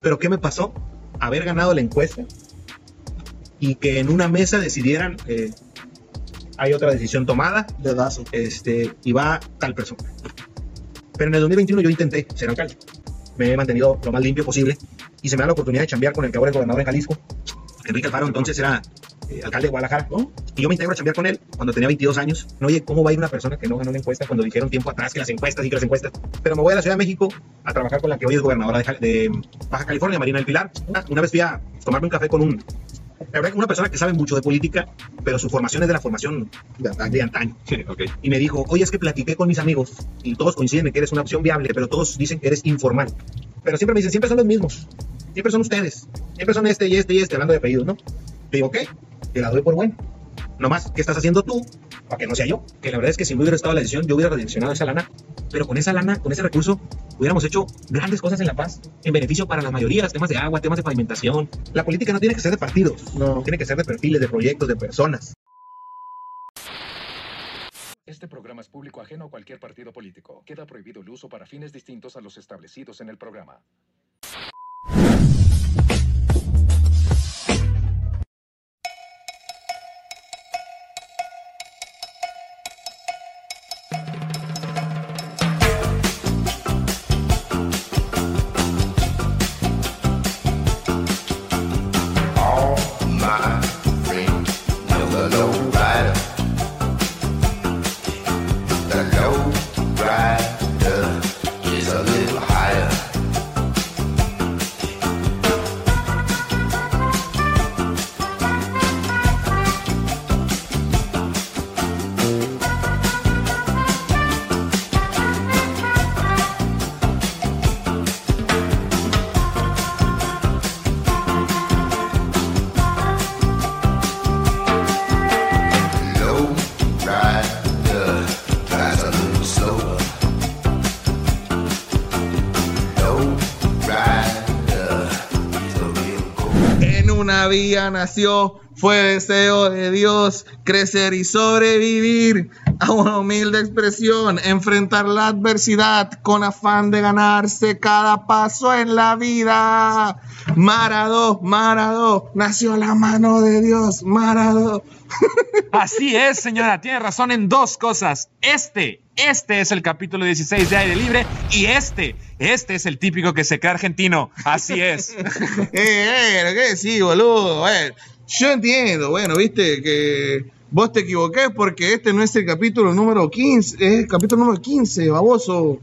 Pero ¿qué me pasó? Haber ganado la encuesta y que en una mesa decidieran, eh, hay otra decisión tomada, Dedazo. este, y va tal persona. Pero en el 2021 yo intenté ser alcalde. Me he mantenido lo más limpio posible y se me da la oportunidad de chambear con el que ahora es gobernador en Jalisco. Enrique Alfaro entonces era eh, alcalde de Guadalajara, ¿no? Y yo me integro a chambear con él cuando tenía 22 años. No, oye, ¿cómo va a ir una persona que no ganó una encuesta cuando dijeron tiempo atrás que las encuestas y que las encuestas? Pero me voy a la Ciudad de México a trabajar con la que hoy es gobernadora de, de Baja California, Marina del Pilar. Una, una vez fui a tomarme un café con un... La verdad que una persona que sabe mucho de política, pero su formación es de la formación de, antaño. ok. Y me dijo, oye, es que platiqué con mis amigos y todos coinciden en que eres una opción viable, pero todos dicen que eres informal. Pero siempre me dicen, siempre son los mismos. Siempre son ustedes. Siempre son este y este y este, hablando de apellidos, ¿no? Le digo, ok, te la doy por bueno. Nomás, ¿qué estás haciendo tú? Para que no sea yo. Que la verdad es que si no hubiera estado la decisión, yo hubiera redireccionado esa lana. Pero con esa lana, con ese recurso, hubiéramos hecho grandes cosas en La Paz, en beneficio para las mayorías, temas de agua, temas de pavimentación. La política no tiene que ser de partidos, No. tiene que ser de perfiles, de proyectos, de personas. Este programa es público ajeno a cualquier partido político. Queda prohibido el uso para fines distintos a los establecidos en el programa. Nació, fue deseo de Dios crecer y sobrevivir a una humilde expresión, enfrentar la adversidad con afán de ganarse cada paso en la vida. Marado, Marado, nació la mano de Dios, Marado. Así es, señora, tiene razón en dos cosas. Este, este es el capítulo 16 de Aire Libre y este, este es el típico que se cree argentino. Así es. eh, eh, ¿qué sí, boludo? Yo entiendo, bueno, viste que vos te equivoqué porque este no es el capítulo número 15, es el capítulo número 15, baboso.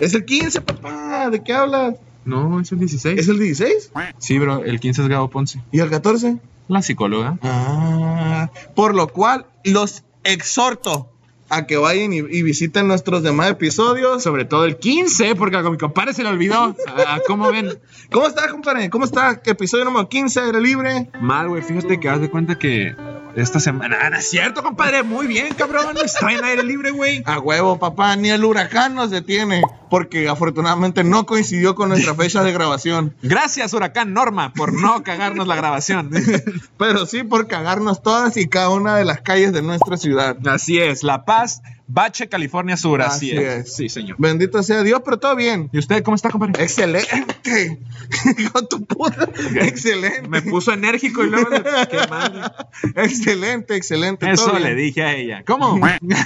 Es el 15, papá, ¿de qué hablas? No, es el 16. ¿Es el 16? Sí, bro, el 15 es Gabo Ponce. ¿Y el 14? La psicóloga. Ah, por lo cual los exhorto a que vayan y, y visiten nuestros demás episodios. Sobre todo el 15, porque a mi compadre se le olvidó. Ah, ¿Cómo ven? ¿Cómo está, compadre? ¿Cómo está? Episodio número 15, aire libre. Mal, güey. Fíjate que haz de cuenta que esta semana. Ah, no es cierto, compadre. Muy bien, cabrón. Estoy en aire libre, güey. A huevo, papá, ni el huracán nos detiene, porque afortunadamente no coincidió con nuestra fecha de grabación, Gracias, Huracán Norma, por no cagarnos la grabación. pero sí por cagarnos todas y cada una de las calles de nuestra ciudad. Así es, La Paz, Bache, California Sur. Así, Así es. es. Sí, señor. Bendito sea Dios, pero todo bien. ¿Y usted cómo está, compadre? Excelente. Con tu puta. Excelente. Me puso enérgico y luego le... Qué mal. Excelente, excelente. Eso todo le bien. dije a ella. ¿Cómo?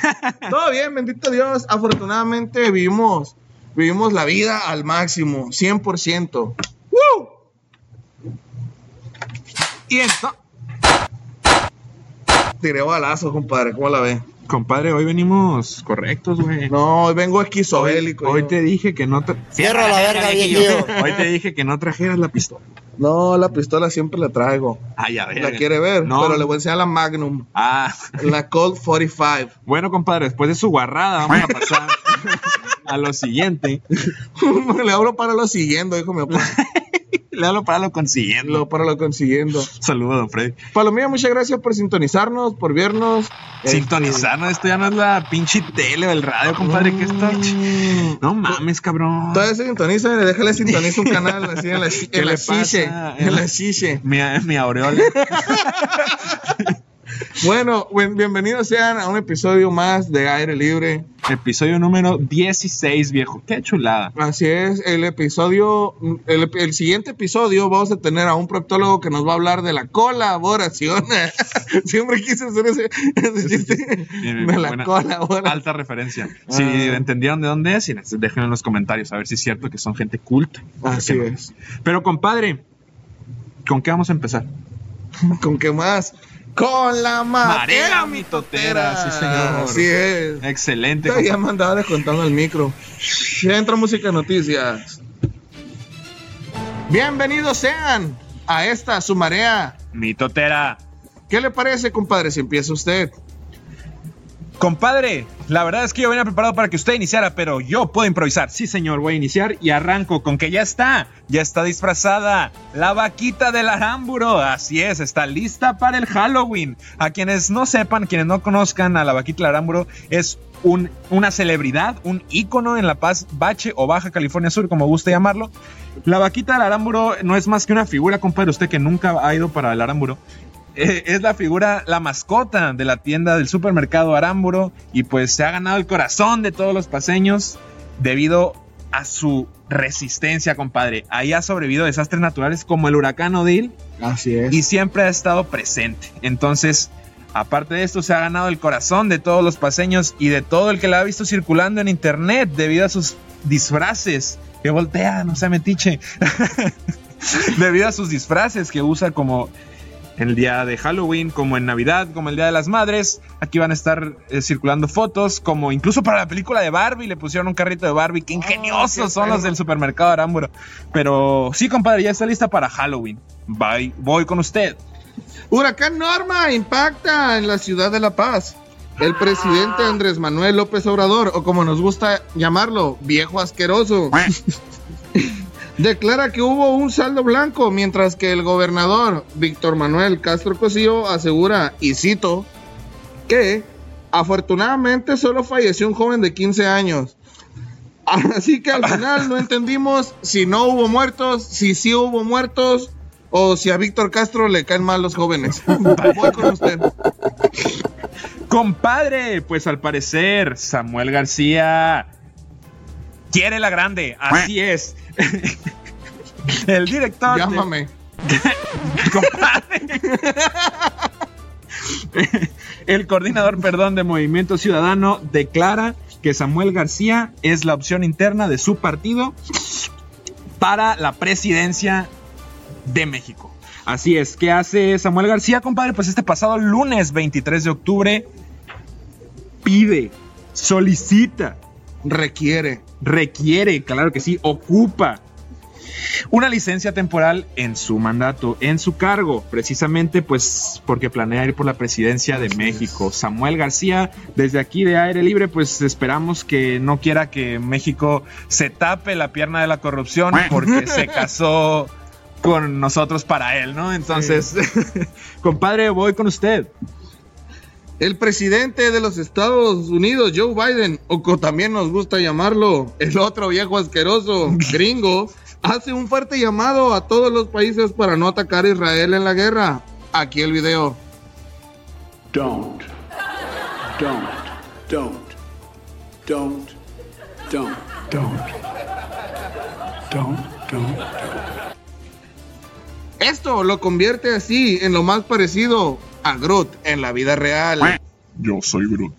Todo bien, bendito Dios. Afortunadamente vivimos, vivimos la vida al máximo, 100%. ¡Woo! y esto... Tiré balazo, compadre. ¿Cómo la ve? Compadre, hoy venimos correctos, güey. No, hoy vengo Hoy, esquizofrénico. hoy yo. te dije que no tra- Cierra la verga. Hoy te dije que no trajeras la pistola. No, la pistola siempre la traigo. Ay, a ver. La quiere ver, No. pero le voy a enseñar la Magnum, Ah, la Colt 45. bueno, compadre, después de su guarrada, vamos a pasar a lo siguiente. le hablo para lo siguiendo, dijo mi papá. Le hablo para lo consiguiendo. Para lo consiguiendo. Saludos, don Freddy. Palomilla, muchas gracias por sintonizarnos, por vernos. Sintonizarnos, esto ya no es la pinche tele o el radio, compadre, que está. Mm. No mames, cabrón. Todavía se sintoniza, déjale sintoniza un canal así en la, ¿Qué en la. En la chiche. Mi, mi aureola. Bueno, buen- bienvenidos sean a un episodio más de Aire Libre. Episodio número 16, viejo. Qué chulada. Así es, el episodio, el, el siguiente episodio vamos a tener a un proctólogo que nos va a hablar de la colaboración. Siempre quise hacer ese, ese chiste Bien, de la colaboración. Alta referencia. Si Ah. entendieron de dónde es, y déjenlo en los comentarios a ver si es cierto que son gente culta. Así es. Pero compadre, ¿con qué vamos a empezar? ¿Con qué más? Con la marea mitotera, sí, señor. Así es. Excelente. Ya compadre. me andaba descontando el micro. Ya entra música noticias. Bienvenidos sean a esta su marea. Mitotera. ¿Qué le parece, compadre, si empieza usted? Compadre, la verdad es que yo venía preparado para que usted iniciara, pero yo puedo improvisar. Sí, señor, voy a iniciar y arranco con que ya está, ya está disfrazada. La vaquita del arámburo, así es, está lista para el Halloween. A quienes no sepan, quienes no conozcan a la vaquita del arámburo, es un, una celebridad, un ícono en La Paz, Bache o Baja California Sur, como guste llamarlo. La vaquita del arámburo no es más que una figura, compadre, usted que nunca ha ido para el arámburo. Eh, es la figura, la mascota de la tienda del supermercado Arámburo y pues se ha ganado el corazón de todos los paseños debido a su resistencia, compadre. Ahí ha sobrevivido desastres naturales como el huracán Odil Así es. y siempre ha estado presente. Entonces, aparte de esto, se ha ganado el corazón de todos los paseños y de todo el que la ha visto circulando en internet debido a sus disfraces. Que voltea, no sea metiche. debido a sus disfraces que usa como el día de Halloween, como en Navidad, como el Día de las Madres. Aquí van a estar eh, circulando fotos, como incluso para la película de Barbie, le pusieron un carrito de Barbie. ¡Qué ingeniosos qué son los del supermercado Arámburo! Pero sí, compadre, ya está lista para Halloween. Bye, voy con usted. Huracán Norma impacta en la ciudad de La Paz. El presidente Andrés Manuel López Obrador, o como nos gusta llamarlo, viejo asqueroso, declara que hubo un saldo blanco, mientras que el gobernador Víctor Manuel Castro Cosío asegura, y cito, que afortunadamente solo falleció un joven de 15 años. Así que al final no entendimos si no hubo muertos, si sí hubo muertos, o si a Víctor Castro le caen mal los jóvenes. Voy con usted. Compadre, pues al parecer Samuel García quiere la grande, así es. El director. de- Llámame. compadre. El coordinador, perdón, de Movimiento Ciudadano declara que Samuel García es la opción interna de su partido para la presidencia de México. Así es, ¿qué hace Samuel García, compadre? Pues este pasado lunes 23 de octubre pide, solicita, Requiere. Requiere, claro que sí, ocupa una licencia temporal en su mandato, en su cargo, precisamente pues porque planea ir por la presidencia de México. Samuel García, desde aquí de aire libre, pues esperamos que no quiera que México se tape la pierna de la corrupción porque se casó con nosotros para él, ¿no? Entonces, compadre, voy con usted. El presidente de los Estados Unidos, Joe Biden, o como también nos gusta llamarlo, el otro viejo asqueroso gringo, hace un fuerte llamado a todos los países para no atacar a Israel en la guerra. Aquí el video. Don't, don't, don't, don't, don't, don't, don't, don't. Esto lo convierte así en lo más parecido a Groot en la vida real. Yo soy Groot.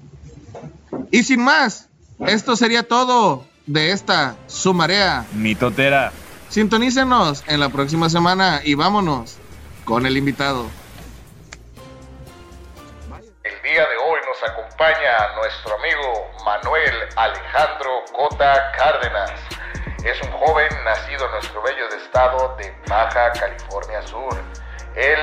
Y sin más, esto sería todo de esta su marea. Mi totera. Sintonícenos en la próxima semana y vámonos con el invitado. El día de hoy nos acompaña nuestro amigo Manuel Alejandro Cota Cárdenas. Es un joven nacido en nuestro bello estado de Baja California Sur. Él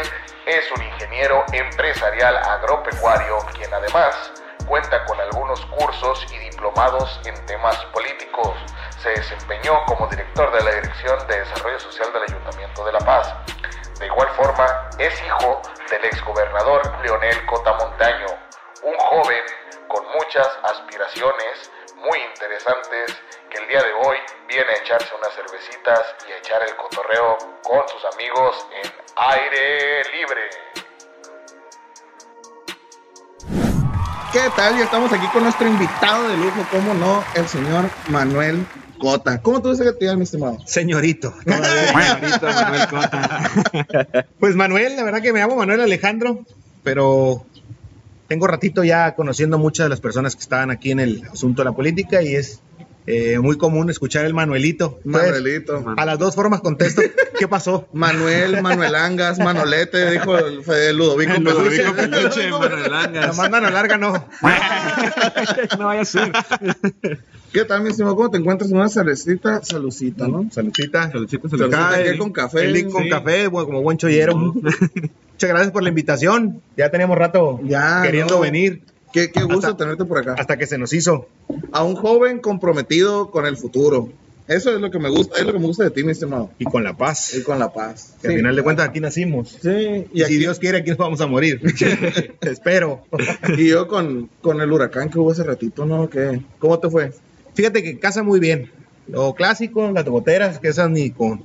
es un ingeniero empresarial agropecuario quien además cuenta con algunos cursos y diplomados en temas políticos. Se desempeñó como director de la Dirección de Desarrollo Social del Ayuntamiento de La Paz. De igual forma, es hijo del exgobernador Leonel Cota Montaño, un joven con muchas aspiraciones muy interesantes que el día de hoy viene a echarse unas cervecitas y a echar el cotorreo con sus amigos en aire libre. ¿Qué tal? Ya estamos aquí con nuestro invitado de lujo, cómo no, el señor Manuel Cota. ¿Cómo tú dices que te llamas, mi estimado? Señorito. Señorito Manuel Cota. Pues Manuel, la verdad que me llamo Manuel Alejandro, pero tengo ratito ya conociendo muchas de las personas que estaban aquí en el asunto de la política y es eh, muy común escuchar el Manuelito. Entonces, Manuelito. a las dos formas contesto, ¿qué pasó? Manuel, Manuel Angas, Manolete, dijo el, fue el Ludovico. Ludovico Peluche. Peluche, Manuel La Angas. mano larga no. No vaya a ser. ¿Qué tal, mi estimado? ¿Cómo te encuentras? Una cervecita, saludcita, ¿no? Saludcita. Saludcita, Saludcita, Acá ¿qué el- con café? El link con Sí. café, bueno, como buen chollero. Muchas gracias por la invitación. Ya teníamos rato Ya, queriendo no. venir Qué, qué gusto Hasta- tenerte por acá. hasta que se nos hizo. A un joven comprometido con el futuro. Eso es lo que me gusta, es lo que me gusta de ti, mi estimado. Y con la paz. Y con la paz. Que al Sí. final de cuentas aquí nacimos. Sí, Y, si Dios quiere, aquí nos vamos a morir. Espero. Y yo con, con el huracán que hubo hace ratito, ¿no? ¿Qué? ¿Cómo te fue? Fíjate que casa muy bien. Lo clásico, las goteras, que esas ni con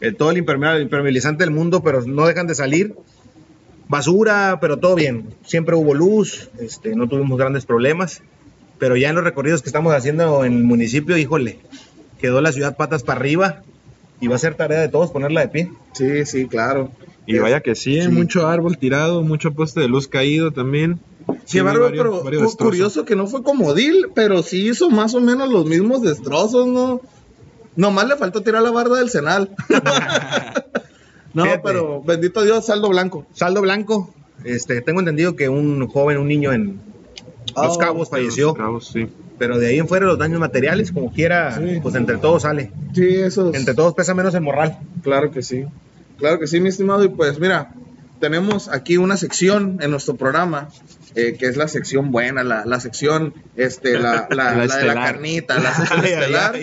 el, todo el impermeabilizante del mundo, pero no dejan de salir. Basura, pero todo bien. Siempre hubo luz, este, no tuvimos grandes problemas. Pero ya en los recorridos que estamos haciendo en el municipio, híjole, quedó la ciudad patas para arriba y va a ser tarea de todos ponerla de pie. Sí, sí, claro. Y vaya que sí, Sí. mucho árbol tirado, mucho poste de luz caído también. Sí, bárbaro, varios- pero varios curioso que no fue como Dil, pero sí hizo más o menos los mismos destrozos, ¿no? Nomás le faltó tirar la barda del Senal. no, Fíjate. pero bendito Dios, saldo blanco. Saldo blanco. Este, tengo entendido que un joven, un niño en Los Oh, Cabos falleció, Cabos, sí. pero de ahí en fuera los daños materiales, como quiera, Sí. pues entre todos sale. Sí, eso. Entre todos pesa menos el morral. Claro que sí. Claro que sí, mi estimado. Y pues mira, tenemos aquí una sección en nuestro programa, eh, que es la sección buena, la, la sección, este, la, la, La la de la carnita, la sección estelar.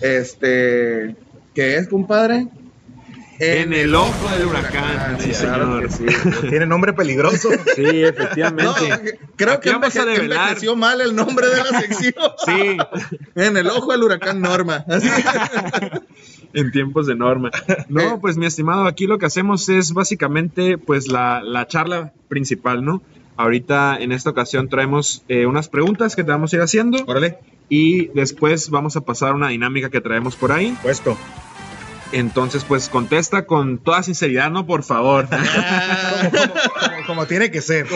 Este, ¿qué es, compadre? En el ojo del huracán, sí, claro señor. sí. Tiene nombre peligroso. Sí, No, efectivamente. creo Aquí que vamos a enveje- develar. envejeció mal el nombre de la sección. Sí, En el ojo del huracán Norma. Así. en tiempos de norma. No, Eh. pues mi estimado, aquí lo que hacemos es básicamente pues la, la charla principal, ¿no? Ahorita en esta ocasión traemos eh, unas preguntas que te vamos a ir haciendo Órale, y después vamos a pasar a una dinámica que traemos por ahí. puesto. Entonces pues contesta con toda sinceridad, ¿no? Por favor. Como, como- como- como tiene que ser.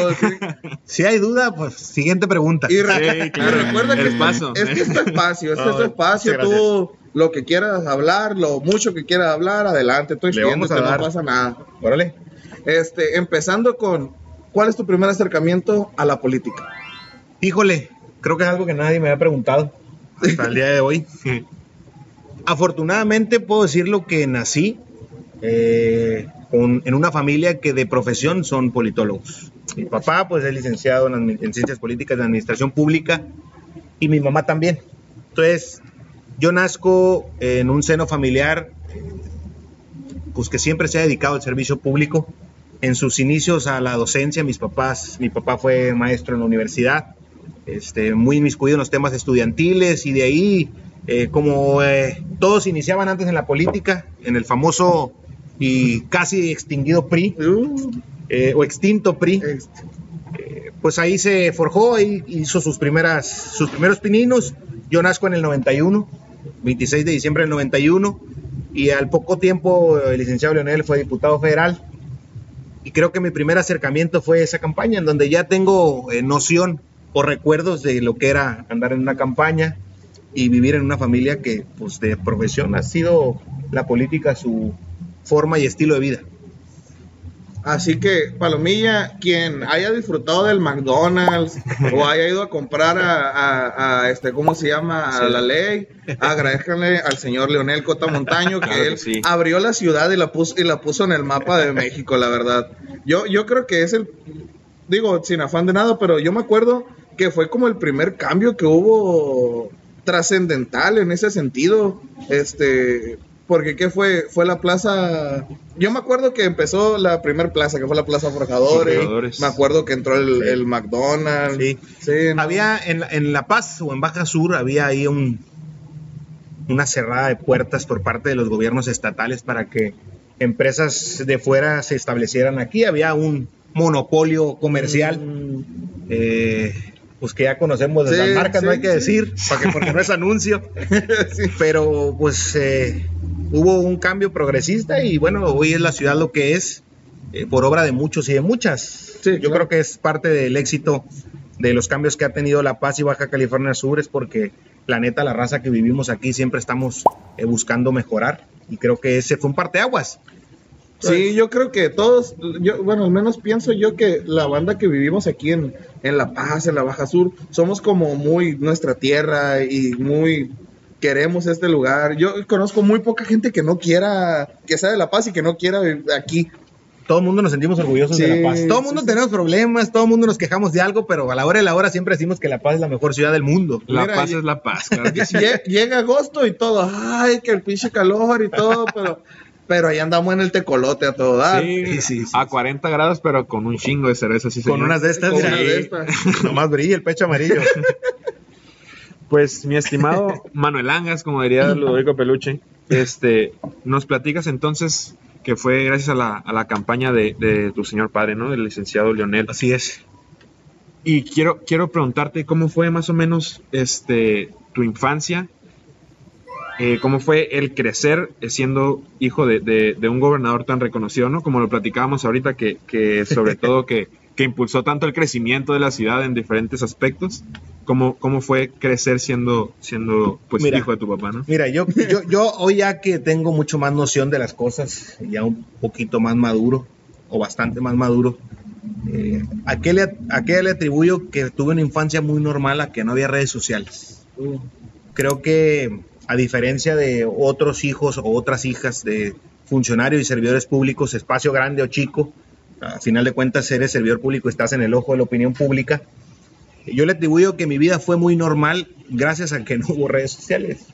Si- hay duda, pues siguiente pregunta. Y, re- Sí, claro. y recuerda que El este, este es tu espacio, este es tu espacio, muchas tú lo que quieras hablar, lo mucho que quieras hablar, adelante, estoy Le vamos a que no pasa nada. Órale. Este, empezando con, ¿cuál es tu primer acercamiento a la política? Híjole, creo que es algo que nadie me había preguntado hasta el día de hoy. Afortunadamente puedo decir lo que nací eh, en una familia que de profesión son politólogos. Mi papá pues es licenciado en, en Ciencias Políticas de Administración Pública y mi mamá también. Entonces, yo nazco en un seno familiar pues que siempre se ha dedicado al servicio público. En sus inicios a la docencia, mis papás, mi papá fue maestro en la universidad, este, muy inmiscuido en los temas estudiantiles y de ahí, eh, como eh, todos iniciaban antes en la política, en el famoso y casi extinguido PRI, Uh, eh, o extinto PRI, este, pues ahí se forjó y hizo sus primeras sus primeros pininos. Yo nazco en el 91, 26 de diciembre del 91 y al poco tiempo el licenciado Leonel fue diputado federal. Y creo que mi primer acercamiento fue esa campaña en donde ya tengo eh, noción o recuerdos de lo que era andar en una campaña y vivir en una familia que pues de profesión ha sido la política su forma y estilo de vida. Así que, Palomilla, quien haya disfrutado del McDonald's o haya ido a comprar a, a- a, este, ¿cómo se llama? A la ley, agradezcanle al señor Leonel Cota Montaño que Claro que él sí. abrió la ciudad y la puso y la puso en el mapa de México, la verdad. Yo, yo creo que es el, digo, sin afán de nada, pero yo me acuerdo que fue como el primer cambio que hubo trascendental en ese sentido. Este, porque qué fue, fue la plaza. Yo me acuerdo que empezó la primer plaza, que fue la Plaza Forjadores. Forjadores. Me acuerdo que entró el, Sí. el McDonald's. Sí. Sí, no. Había en, la- en La Paz o en Baja Sur, había ahí un, una cerrada de puertas por parte de los gobiernos estatales para que empresas de fuera se establecieran aquí. Había un monopolio comercial. Mm, eh, pues que ya conocemos de Sí, las marcas, no sí, hay que decir, porque, porque no es anuncio. Pero pues eh, hubo un cambio progresista y bueno, hoy es la ciudad lo que es eh, por obra de muchos y de muchas. Yo claro. creo que es parte del éxito de los cambios que ha tenido La Paz y Baja California Sur, es porque la neta, la raza que vivimos aquí siempre estamos eh, buscando mejorar y creo que ese fue un parteaguas. Sí, yo creo que todos, yo, bueno, al menos pienso yo que la banda que vivimos aquí en, en La Paz, en la Baja Sur, somos como muy nuestra tierra y muy queremos este lugar. Yo conozco muy poca gente que no quiera, que sea de La Paz y que no quiera vivir aquí. Todo el mundo nos sentimos orgullosos de La Paz. Todo el sí, mundo sí. tenemos problemas, todo el mundo nos quejamos de algo, pero a la hora de la hora siempre decimos que La Paz es la mejor ciudad del mundo. La Mira, paz y- es la paz, claro que Llega agosto y todo, ay, que el pinche calor y todo, pero, pero ahí andamos en el tecolote a todo dar. Sí, sí, sí, sí. a 40 grados, pero con un chingo de cerveza, sí, Con señor. unas de estas, Con mira, una de estas. nomás brilla el pecho amarillo. Pues, mi estimado Manuel Angas, como diría Ludovico Peluche, este, nos platicas entonces que fue gracias a la, a la campaña de, de tu señor padre, ¿no? El licenciado Leonel. Así es. Y quiero, quiero preguntarte cómo fue más o menos este, tu infancia, eh, cómo fue el crecer siendo hijo de, de- de un gobernador tan reconocido, ¿no? Como lo platicábamos ahorita, que, que sobre todo que, que impulsó tanto el crecimiento de la ciudad en diferentes aspectos. ¿Cómo, cómo fue crecer siendo, siendo pues, Mira. hijo de tu papá, ¿no? Mira, yo, yo, yo hoy ya que tengo mucho más noción de las cosas, ya un poquito más maduro, o bastante más maduro, eh, ¿a, qué le, ¿a qué le atribuyo que tuve una infancia muy normal a que no había redes sociales? Creo que a diferencia de otros hijos o otras hijas de funcionarios y servidores públicos, espacio grande o chico, a final de cuentas eres servidor público, estás en el ojo de la opinión pública. Yo le atribuyo que mi vida fue muy normal gracias a que no hubo redes sociales.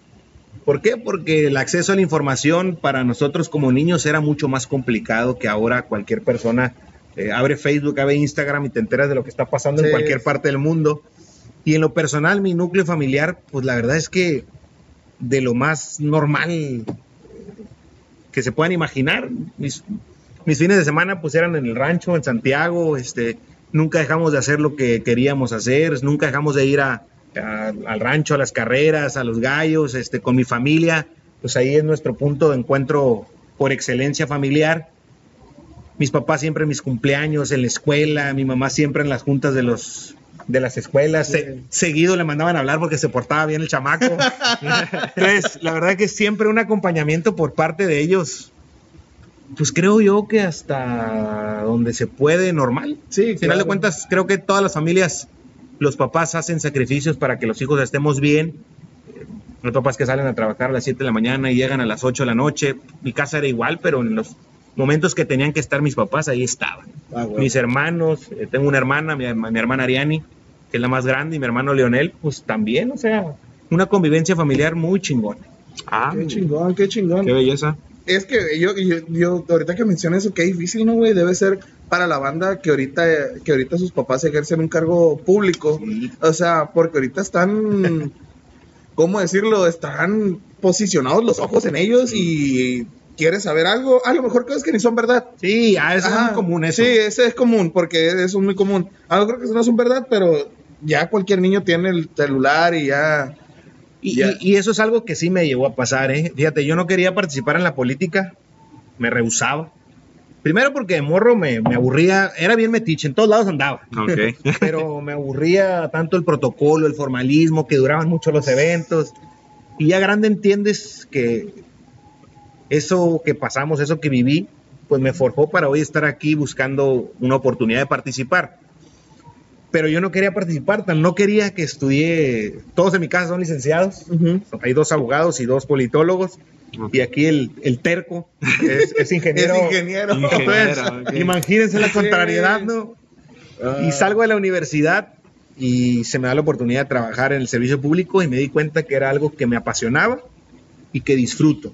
¿Por qué? Porque el acceso a la información para nosotros como niños era mucho más complicado que ahora cualquier persona eh, abre Facebook, abre Instagram y te enteras de lo que está pasando en Sí. cualquier parte del mundo. Y en lo personal, mi núcleo familiar, pues la verdad es que de lo más normal que se puedan imaginar. Mis, fines de semana pues eran en el rancho, en Santiago, este, nunca dejamos de hacer lo que queríamos hacer, nunca dejamos de ir a, a- al rancho, a las carreras, a los gallos, este, con mi familia, pues ahí es nuestro punto de encuentro por excelencia familiar. Mis papás siempre en mis cumpleaños, en la escuela, mi mamá siempre en las juntas de los de las escuelas, Se- seguido le mandaban a hablar porque se portaba bien el chamaco. Entonces, la verdad que siempre un acompañamiento por parte de ellos, pues creo yo que hasta donde se puede normal. Sí, Al final de cuentas, creo que todas las familias, los papás hacen sacrificios para que los hijos estemos bien. Los papás que salen a trabajar a las 7 de la mañana y llegan a las 8 de la noche. Mi casa era igual, pero en los momentos que tenían que estar mis papás, ahí estaban. Ah, güey. Mis hermanos, eh, tengo una hermana, mi, mi hermana Ariani, que es la más grande, y mi hermano Leonel, pues también, o sea, una convivencia familiar muy chingona. Ah, Qué chingón, qué chingón. qué belleza. Es que yo, yo, yo- ahorita que mencionas eso, qué difícil, ¿no, güey? Debe ser para la banda que ahorita, que ahorita sus papás ejercen un cargo público. Sí. O sea, porque ahorita están, ¿cómo decirlo? Están posicionados los ojos en ellos y quieres saber algo, a lo mejor cosas que ni son verdad. Sí, ah, eso es muy común eso. Sí, ese es común, porque eso es muy común. A lo mejor que no son verdad, pero ya cualquier niño tiene el celular y ya... Y, Ya. y- y eso es algo que sí me llegó a pasar, ¿eh? Fíjate, yo no quería participar en la política, me rehusaba. Primero porque de morro me, me aburría, era bien metiche, en todos lados andaba, pero me aburría tanto el protocolo, el formalismo, que duraban mucho los eventos. Y ya grande entiendes que eso que pasamos, eso que viví, pues me forjó para hoy estar aquí buscando una oportunidad de participar. Pero yo no quería participar, tan no quería que estudié, todos en mi casa son licenciados, hay dos abogados y dos politólogos. Y aquí el, el terco es, es ingeniero. Es ingeniero. Entonces, imagínense la contrariedad, ¿no? Ah. Y salgo de la universidad y se me da la oportunidad de trabajar en el servicio público y me di cuenta que era algo que me apasionaba y que disfruto.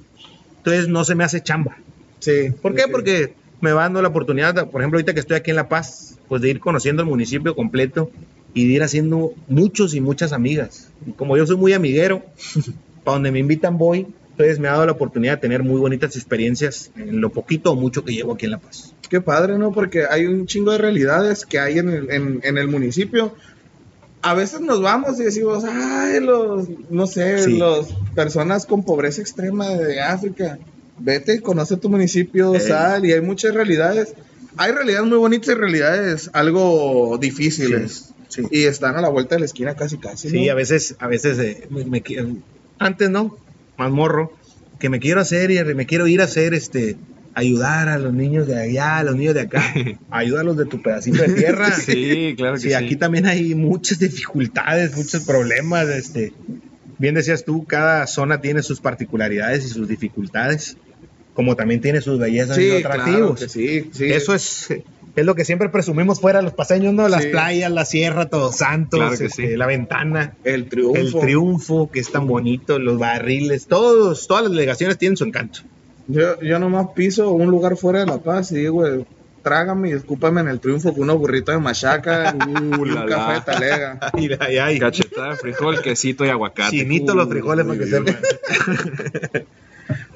Entonces no se me hace chamba. Sí. ¿Por qué? sí. Porque me va dando la oportunidad, por ejemplo, ahorita que estoy aquí en La Paz, pues de ir conociendo el municipio completo y de ir haciendo muchos y muchas amigas. Y como yo soy muy amiguero, para donde me invitan voy Entonces me ha dado la oportunidad de tener muy bonitas experiencias en lo poquito o mucho que llevo aquí en La Paz. Qué padre, ¿no? Porque hay un chingo de realidades que hay en el, en, en el municipio. A veces nos vamos y decimos, ay, los, no sé, Sí. los personas con pobreza extrema de África. Vete, conoce tu municipio, Eh. sal, y hay muchas realidades. Hay realidades muy bonitas y realidades algo difíciles. Sí, sí. Y están a la vuelta de la esquina casi casi. Sí, ¿no? a veces, a veces eh, me, antes no, más morro, que me quiero hacer y me quiero ir a hacer este ayudar a los niños de allá, a los niños de acá, ayúdalos de tu pedacito de tierra. Sí, claro que Sí, sí. aquí también hay muchas dificultades, muchos problemas, este bien decías tú, cada zona tiene sus particularidades y sus dificultades, como también tiene sus bellezas y Sí, claro atractivos. que sí, sí. Eso es, es lo que siempre presumimos fuera los paseños, ¿no? Las Sí. playas, la sierra, Todos Santos, Claro que este, sí. la ventana, el triunfo. el triunfo, que es tan bonito, los barriles, todos, todas las delegaciones tienen su encanto. Yo, yo nomás piso un lugar fuera de La Paz y digo, güey, trágame y escúpame en el triunfo con unos burritos de machaca y Uh, un la, café la. de talega. Ay, ay, ay. Cachetada de frijol, quesito y aguacate. Chinito los frijoles para que Uy, sepan.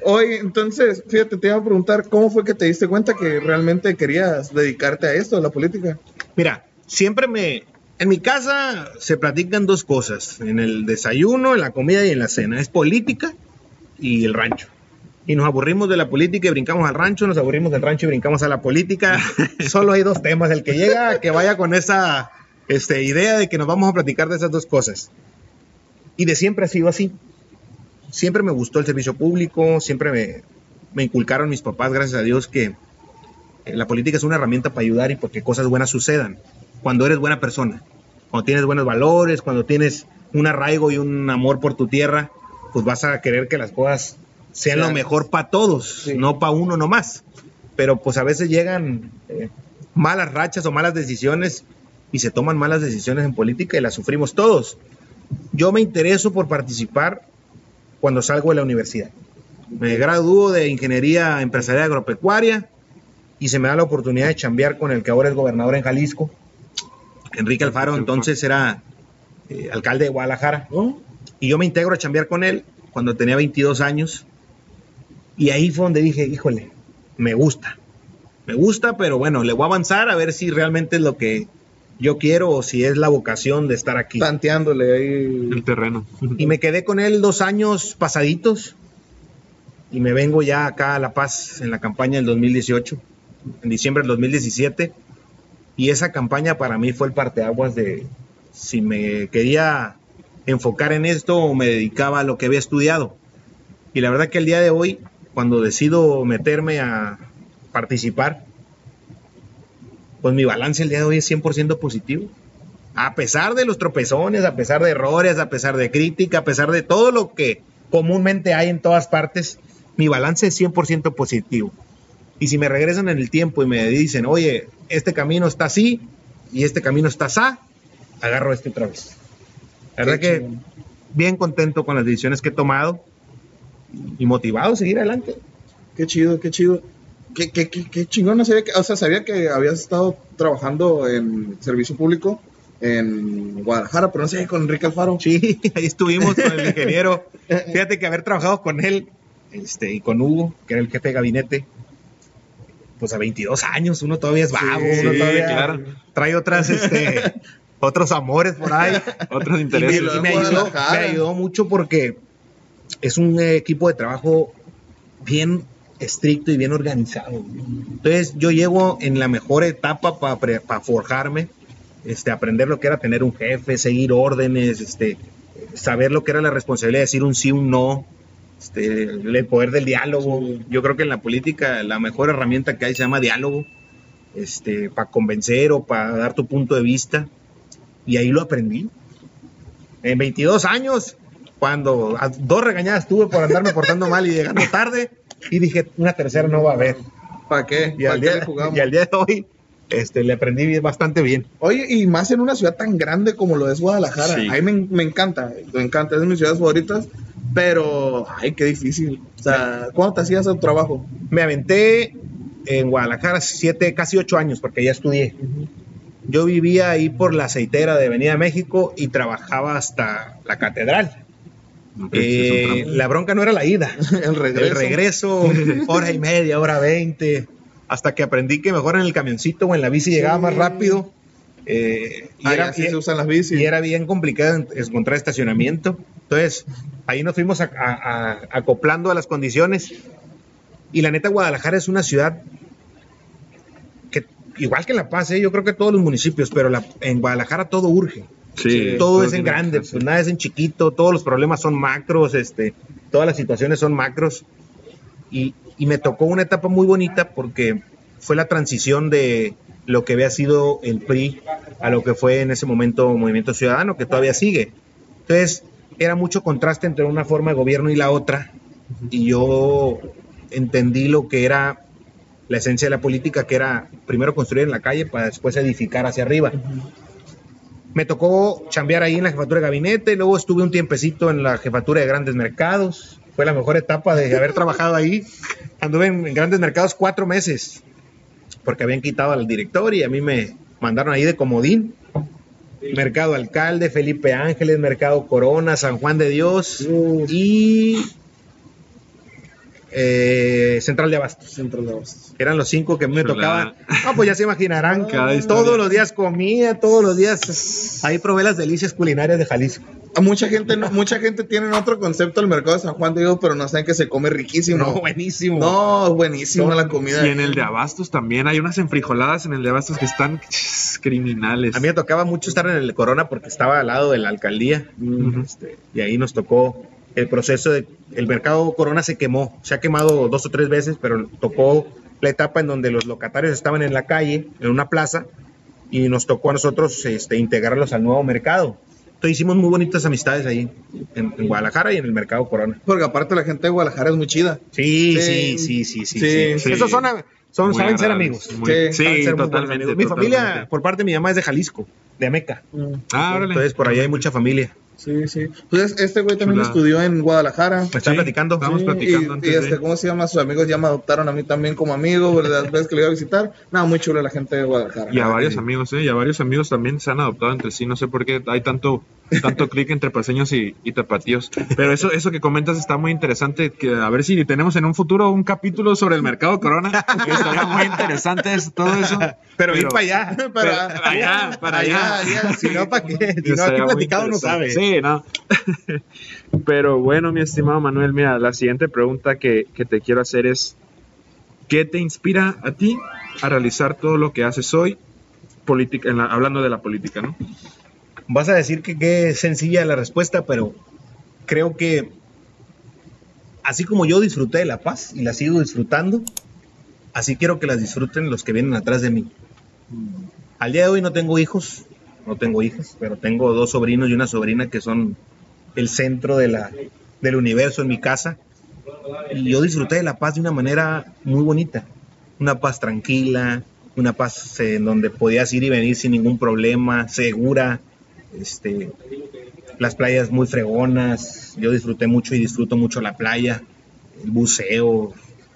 Oye, entonces, fíjate, te iba a preguntar, ¿cómo fue que te diste cuenta que realmente querías dedicarte a esto, a la política? Mira, siempre me. En mi casa se platican dos cosas: en el desayuno, en la comida y en la cena. Es política y el rancho. Y nos aburrimos de la política y brincamos al rancho, nos aburrimos del rancho y brincamos a la política. Solo hay dos temas: el que llega, que vaya con esa este, idea de que nos vamos a platicar de esas dos cosas. Y de siempre ha sido así. Siempre me gustó el servicio público, siempre me, me inculcaron mis papás, gracias a Dios, que eh, la política es una herramienta para ayudar y porque cosas buenas sucedan. Cuando eres buena persona, cuando tienes buenos valores, cuando tienes un arraigo y un amor por tu tierra, pues vas a querer que las cosas sean lo mejor para todos, Sí. no para uno nomás. Pero pues a veces llegan eh, malas rachas o malas decisiones y se toman malas decisiones en política y las sufrimos todos. Yo me intereso por participar cuando salgo de la universidad. Me gradúo de Ingeniería Empresarial Agropecuaria y se me da la oportunidad de chambear con el que ahora es gobernador en Jalisco, Enrique Alfaro, entonces era eh, alcalde de Guadalajara. ¿No? Y yo me integro a chambear con él cuando tenía 22 años. Y ahí fue donde dije, híjole, me gusta. Me gusta, pero bueno, le voy a avanzar a ver si realmente es lo que yo quiero o si es la vocación de estar aquí. Tanteándole ahí. El terreno. Y me quedé con él dos años pasaditos. Y me vengo ya acá a La Paz en la campaña del 2018, en diciembre del 2017. Y esa campaña para mí fue el parteaguas de si me quería enfocar en esto o me dedicaba a lo que había estudiado. Y la verdad que el día de hoy, cuando decido meterme a participar, pues mi balance el día de hoy es 100% positivo. A pesar de los tropezones, a pesar de errores, a pesar de crítica, a pesar de todo lo que comúnmente hay en todas partes, mi balance es 100% positivo. Y si me regresan en el tiempo y me dicen, oye, este camino está así y este camino está así, agarro este otra vez. La verdad que bien contento con las decisiones que he tomado y motivado a seguir adelante. Qué chido, qué chido. Qué, qué, qué, qué chingón, no sabía que, o sea, sabía que habías estado trabajando en servicio público en Guadalajara, pero no sé, con Enrique Alfaro. Sí, ahí estuvimos con el ingeniero. Fíjate que haber trabajado con él este, y con Hugo, que era el jefe de gabinete, pues a 22 años, uno todavía es vago, Sí, uno sí, todavía claro. trae otras, este, otros amores por ahí. Otros Y me, intereses. y me ayudó, me ayudó mucho porque es un equipo de trabajo bien estricto y bien organizado. Entonces yo llego en la mejor etapa para forjarme, este, aprender lo que era tener un jefe, seguir órdenes, este, saber lo que era la responsabilidad de decir un sí, un no, este, el poder del diálogo. Yo creo que en la política la mejor herramienta que hay se llama diálogo, este, para convencer o para dar tu punto de vista. Y ahí lo aprendí. En 22 años, cuando a dos regañadas tuve por andarme portando mal y llegando tarde, y dije, una tercera no va a haber. ¿Para qué? Y ¿Para al, qué día, jugamos? y al día de hoy este, le aprendí bastante bien. Oye, y más en una ciudad tan grande como lo es Guadalajara. Sí. A mí me, me encanta, me encanta, es de mis ciudades favoritas, pero, ay, qué difícil. O sea, ¿cuándo te hacías el trabajo? Me aventé en Guadalajara siete, casi ocho años, porque ya estudié. Yo vivía ahí por la aceitera de Avenida México y trabajaba hasta la catedral. Sí, Eh, la bronca no era la ida, El regreso. el regreso, hora y media, hora veinte, hasta que aprendí que mejor en el camioncito o en la bici llegaba más rápido. eh, y, Ah, era, sí se usan las bicis. y era bien complicado en- encontrar estacionamiento. Entonces, ahí nos fuimos a- a- a- acoplando a las condiciones. Y la neta, Guadalajara es una ciudad que, igual que La Paz, ¿eh? yo creo que todos los municipios, pero la- en Guadalajara todo urge. Sí, todo es en grande, pues nada es en chiquito, todos los problemas son macros, este, todas las situaciones son macros. Y, y me tocó una etapa muy bonita porque fue la transición de lo que había sido el PRI a lo que fue en ese momento Movimiento Ciudadano, que todavía sigue. Entonces, era mucho contraste entre una forma de gobierno y la otra, y yo entendí lo que era la esencia de la política, que era primero construir en la calle para después edificar hacia arriba. Me tocó chambear ahí en la jefatura de gabinete, luego estuve un tiempecito en la jefatura de grandes mercados. Fue la mejor etapa de haber trabajado ahí. Anduve en, en grandes mercados cuatro meses, porque habían quitado al director y a mí me mandaron ahí de comodín. Mercado Alcalde, Felipe Ángeles, Mercado Corona, San Juan de Dios y eh, Central de Abastos. Centro de Abastos. Eran los cinco que a mí me tocaban. No, pues ya se imaginarán. Cada todos los días comía, todos los días. Ahí probé las delicias culinarias de Jalisco. A mucha gente, no- mucha gente tiene otro concepto del mercado de San Juan de Dios, pero no saben que se come riquísimo. No, buenísimo. No, es buenísimo la comida. Y en el de Abastos también hay unas enfrijoladas en el de Abastos que están criminales. A mí me tocaba mucho estar en el Corona porque estaba al lado de la alcaldía. Este, y ahí nos tocó el proceso de. El mercado Corona se quemó. Se ha quemado dos o tres veces, pero tocó la etapa en donde los locatarios estaban en la calle, en una plaza, y nos tocó a nosotros este, integrarlos al nuevo mercado. Entonces hicimos muy bonitas amistades ahí en, en Guadalajara y en el mercado Corona. Porque aparte la gente de Guadalajara es muy chida. Sí, Sí. sí, sí, sí, sí. Sí, sí. sí. Esos son, son saben ser amigos. muy- Sí, Saben ser totalmente. amigos. Mi familia, totalmente. por parte de mi mamá, es de Jalisco, de Ameca. Ah, órale. Entonces por allá hay mucha familia. Sí, sí. Pues este güey también estudió en Guadalajara. Me están Sí, platicando. estamos Sí, platicando y, antes y de- este, ¿cómo se llama? Sus amigos ya me adoptaron a mí también como amigo, ¿verdad? Las veces que le iba a visitar. No, muy chulo la gente de Guadalajara. Y a varios amigos, ¿eh? Y a varios amigos también se han adoptado entre sí. No sé por qué hay tanto, tanto clic entre paseños y, y tapatíos. Pero eso, eso que comentas está muy interesante. Que a ver si tenemos en un futuro un capítulo sobre el mercado Corona. Que estaría muy interesante eso- todo eso. Pero, ir para allá. Para, para allá, para allá. allá, Si no, ¿para qué? Si no, aquí platicado no sabe. interesante. Pero bueno, mi estimado Manuel, mira, la siguiente pregunta que, te quiero hacer es, ¿qué te inspira a ti a realizar todo lo que haces hoy, política, hablando de la política, ¿no? Vas a decir que qué sencilla la respuesta, pero creo que así como yo disfruté de la paz y la sigo disfrutando, así quiero que las disfruten los que vienen atrás de mí. Al día de hoy no tengo hijos, no tengo hijas, pero tengo dos sobrinos y una sobrina que son el centro de la, del universo en mi casa. Y yo disfruté de la paz de una manera muy bonita, una paz tranquila, una paz eh, en donde podías ir y venir sin ningún problema, segura, este, las playas muy fregonas, yo disfruté mucho y disfruto mucho la playa, el buceo,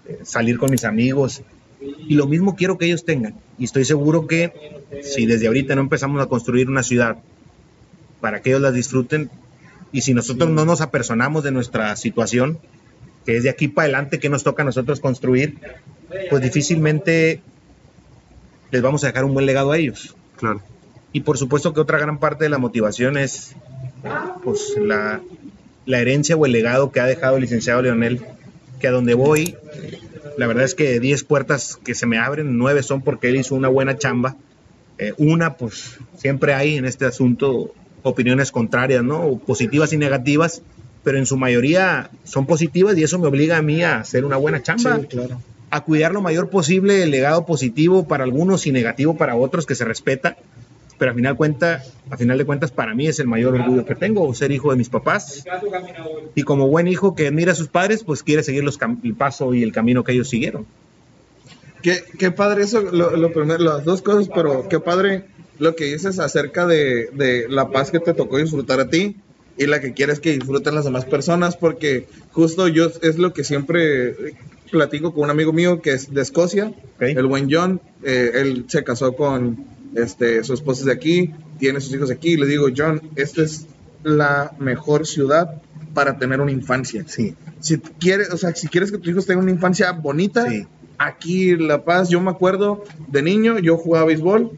eh, salir con mis amigos. Y lo mismo quiero que ellos tengan. Y estoy seguro que si desde ahorita no empezamos a construir una ciudad para que ellos las disfruten, y si nosotros no nos apersonamos de nuestra situación, que es de aquí para adelante que nos toca a nosotros construir, pues difícilmente les vamos a dejar un buen legado a ellos. Claro. Y por supuesto que otra gran parte de la motivación es pues, la, la herencia o el legado que ha dejado el licenciado Leonel, que a donde voy, la verdad es que de 10 puertas que se me abren, 9 son porque él hizo una buena chamba. Eh, una, pues siempre hay en este asunto opiniones contrarias, ¿no? Positivas y negativas, pero en su mayoría son positivas y eso me obliga a mí a hacer una buena chamba Sí, claro. a cuidar lo mayor posible el legado positivo para algunos y negativo para otros que se respeta, pero a final cuenta, a final de cuentas para mí es el mayor orgullo que tengo ser hijo de mis papás y como buen hijo que admira a sus padres, pues quiere seguir los el paso y el camino que ellos siguieron. Qué, qué padre eso, lo, lo primero, las dos cosas, pero qué padre lo que dices acerca de, de la paz que te tocó disfrutar a ti y la que quieres que disfruten las demás personas, porque justo yo es lo que siempre platico con un amigo mío que es de Escocia, Ok. el buen John, eh, él se casó con este, su esposa es de aquí, tiene sus hijos aquí, y le digo, John, esta es la mejor ciudad para tener una infancia. Sí, Si quieres, o sea, si quieres que tus hijos tengan una infancia bonita, Sí. Aquí en La Paz, yo me acuerdo de niño, yo jugaba béisbol,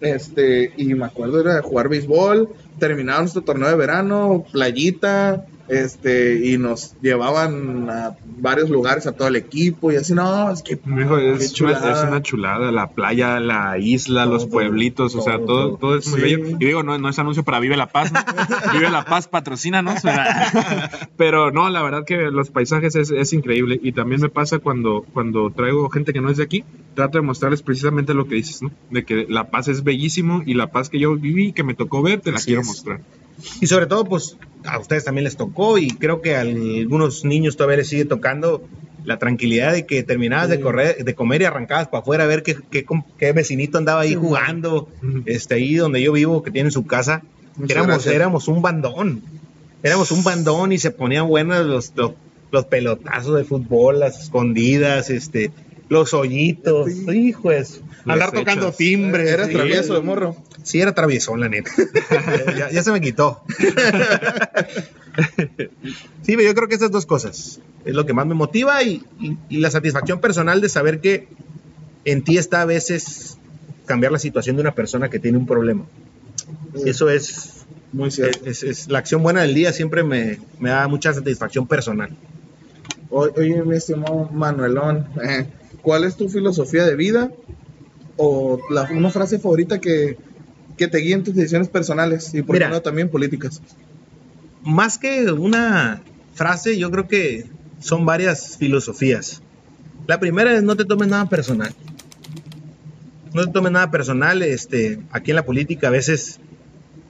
este, y me acuerdo era de jugar béisbol, terminaba nuestro torneo de verano, playita, este, y nos llevaban a varios lugares a todo el equipo, y así, no, es que Mijo, es, una, chulada. es una chulada, la playa, la isla, los Todo, pueblitos, o sea, todo, todo, todo. es bello. Y digo, no, no es anuncio para Vive la Paz, ¿no? Vive la Paz, patrocínanos. Pero no, la verdad que los paisajes es, es increíble. Y también me pasa cuando, cuando traigo gente que no es de aquí, trato de mostrarles precisamente lo que dices, ¿no? De que La Paz es bellísimo y la paz que yo viví, que me tocó ver, te la Así quiero es. mostrar. Y sobre todo, pues a ustedes también les tocó y creo que a algunos niños todavía les sigue tocando la tranquilidad de que terminabas de correr, de comer y arrancabas para afuera a ver qué, qué, vecinito andaba ahí jugando, este ahí donde yo vivo, que tiene su casa. Muchas Éramos, gracias. éramos un bandón. Éramos un bandón y se ponían buenos los, los, los pelotazos de fútbol, las escondidas, este, los hoyitos. Hijo Las Andar tocando. Eras sí. travieso de morro. Sí, era traviesón, la neta. ya, ya se me quitó. sí, pero yo creo que esas dos cosas es lo que más me motiva y, y- y la satisfacción personal de saber que en ti está a veces cambiar la situación de una persona que tiene un problema. Eso es, Muy cierto. es, es- la acción buena del día, siempre me, me da mucha satisfacción personal. Oye, mi estimado Manuelón, eh, ¿cuál es tu filosofía de vida o la, una frase favorita que, que te guíe en tus decisiones personales y por qué Mira. no también políticas? más que una frase, yo creo que son varias filosofías. La primera es no te tomes nada personal. No te tomes nada personal. Este, aquí en la política a veces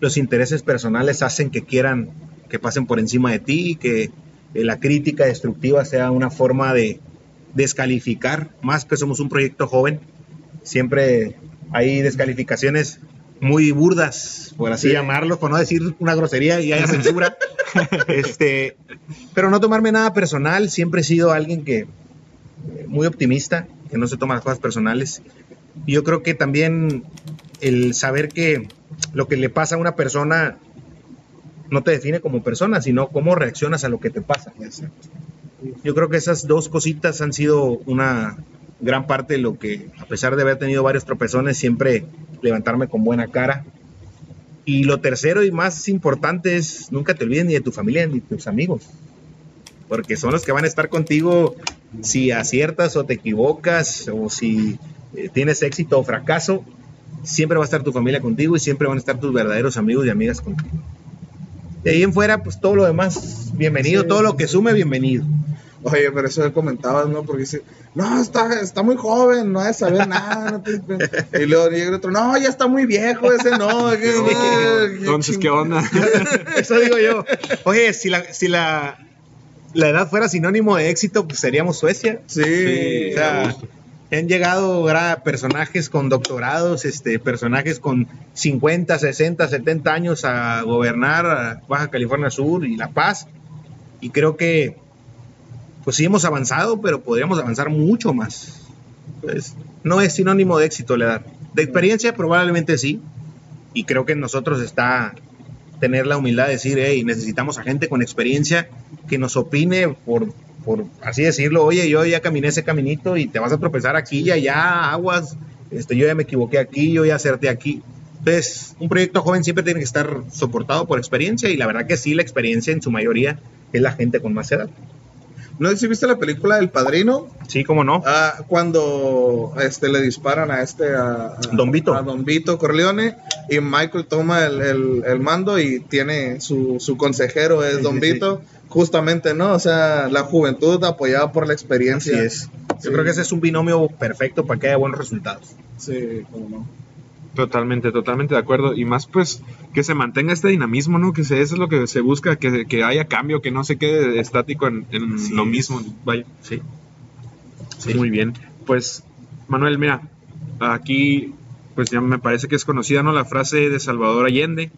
los intereses personales hacen que quieran que pasen por encima de ti, que la crítica destructiva sea una forma de descalificar, más que somos un proyecto joven. Siempre hay descalificaciones muy burdas, por así Sí. llamarlo, por no decir una grosería y haya censura. este, pero no tomarme nada personal, siempre he sido alguien que muy optimista, que no se toma las cosas personales. Y yo creo que también el saber que lo que le pasa a una persona no te define como persona, sino cómo reaccionas a lo que te pasa. Yo creo que esas dos cositas han sido una gran parte de lo que, a pesar de haber tenido varios tropezones, siempre levantarme con buena cara. Y lo tercero y más importante es nunca te olvides ni de tu familia ni de tus amigos, porque son los que van a estar contigo si aciertas o te equivocas o si eh, tienes éxito o fracaso, siempre va a estar tu familia contigo y siempre van a estar tus verdaderos amigos y amigas contigo. De ahí en fuera, pues todo lo demás, bienvenido, Sí. todo lo que sume, bienvenido. Oye, pero eso comentabas, ¿no? Porque dice, no, está, está muy joven, no ha de saber nada. no te- Y luego llega el otro, no, ya está muy viejo ese, no. que no, Entonces, ¿qué onda? Eso digo yo. Oye, si la, si la, la edad fuera sinónimo de éxito, pues seríamos Suecia. Sí, O sea, han llegado personajes con doctorados, este, personajes con 50, 60, 70 años a gobernar Baja California Sur y La Paz. Y creo que, pues sí hemos avanzado, pero podríamos avanzar mucho más. Pues, no es sinónimo de éxito la edad. De experiencia probablemente sí. Y creo que en nosotros está tener la humildad de decir, hey, necesitamos a gente con experiencia que nos opine por, por así decirlo, oye, yo ya caminé ese caminito y te vas a tropezar aquí y allá, aguas, este, yo ya me equivoqué aquí, yo ya acerté aquí. Entonces, un proyecto joven siempre tiene que estar soportado por experiencia y la verdad que sí, la experiencia en su mayoría es la gente con más edad. ¿No sé si viste la película El Padrino? Sí, cómo no. Ah, cuando este, le disparan a este a, a- Don Vito. a Don Vito Corleone y Michael toma el, el- el mando y tiene su, su consejero es Sí, Don sí, sí. Vito justamente no o sea la juventud apoyada por la Así experiencia es. Yo Sí. creo que ese es un binomio perfecto para que haya buenos resultados. sí cómo no Totalmente, totalmente de acuerdo. Y más pues que se mantenga este dinamismo, ¿no? Que se, eso es lo que se busca, que, que haya cambio, que no se quede estático en, en Sí. lo mismo. Vaya. Sí. Muy bien. Pues, Manuel, mira, aquí pues ya me parece que es conocida, ¿no? La frase de Salvador Allende,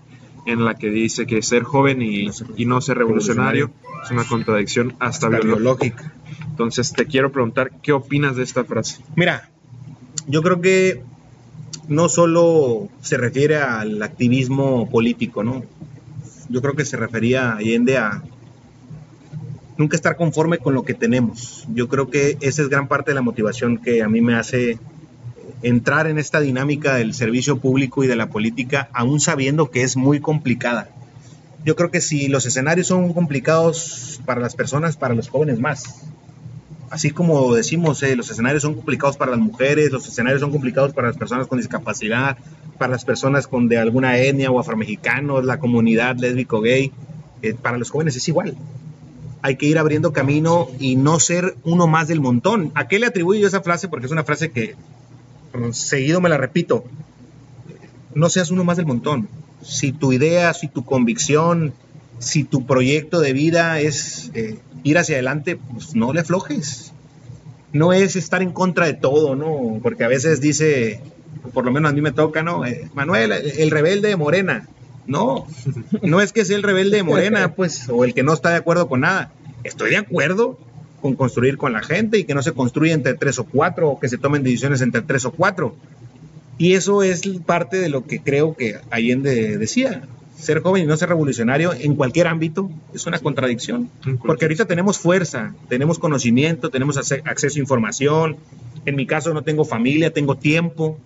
en la que dice que ser joven y, y no ser revolucionario es una contradicción hasta, Hasta biológica. biológica. Entonces te quiero preguntar, ¿qué opinas de esta frase? Mira, yo creo que no solo se refiere al activismo político, ¿no? Yo creo que se refería Allende a, nunca estar conforme con lo que tenemos. Yo creo que esa es gran parte de la motivación que a mí me hace entrar en esta dinámica del servicio público y de la política, aún sabiendo que es muy complicada. Yo creo que si los escenarios son complicados para las personas, para los jóvenes más. Así como decimos, eh, los escenarios son complicados para las mujeres, los escenarios son complicados para las personas con discapacidad, para las personas con de alguna etnia o afromexicanos, la comunidad lésbico gay. Eh, para los jóvenes es igual. Hay que ir abriendo camino y no ser uno más del montón. ¿A qué le atribuyo yo esa frase? Porque es una frase que seguido me la repito. No seas uno más del montón. Si tu idea, si tu convicción, si tu proyecto de vida es eh, ir hacia adelante, pues no le aflojes. No es estar en contra de todo, ¿no? Porque a veces dice, por lo menos a mí me toca, ¿no? Eh, Manuel, el rebelde de Morena. No, no es que sea el rebelde de Morena, pues, o el que no está de acuerdo con nada. Estoy de acuerdo con construir con la gente y que no se construya entre tres o cuatro, o que se tomen decisiones entre tres o cuatro. Y eso es parte de lo que creo que Allende decía. Ser joven y no ser revolucionario en cualquier ámbito es una contradicción. Porque ahorita tenemos fuerza, tenemos conocimiento, tenemos acceso a información. En mi caso no tengo familia, tengo tiempo,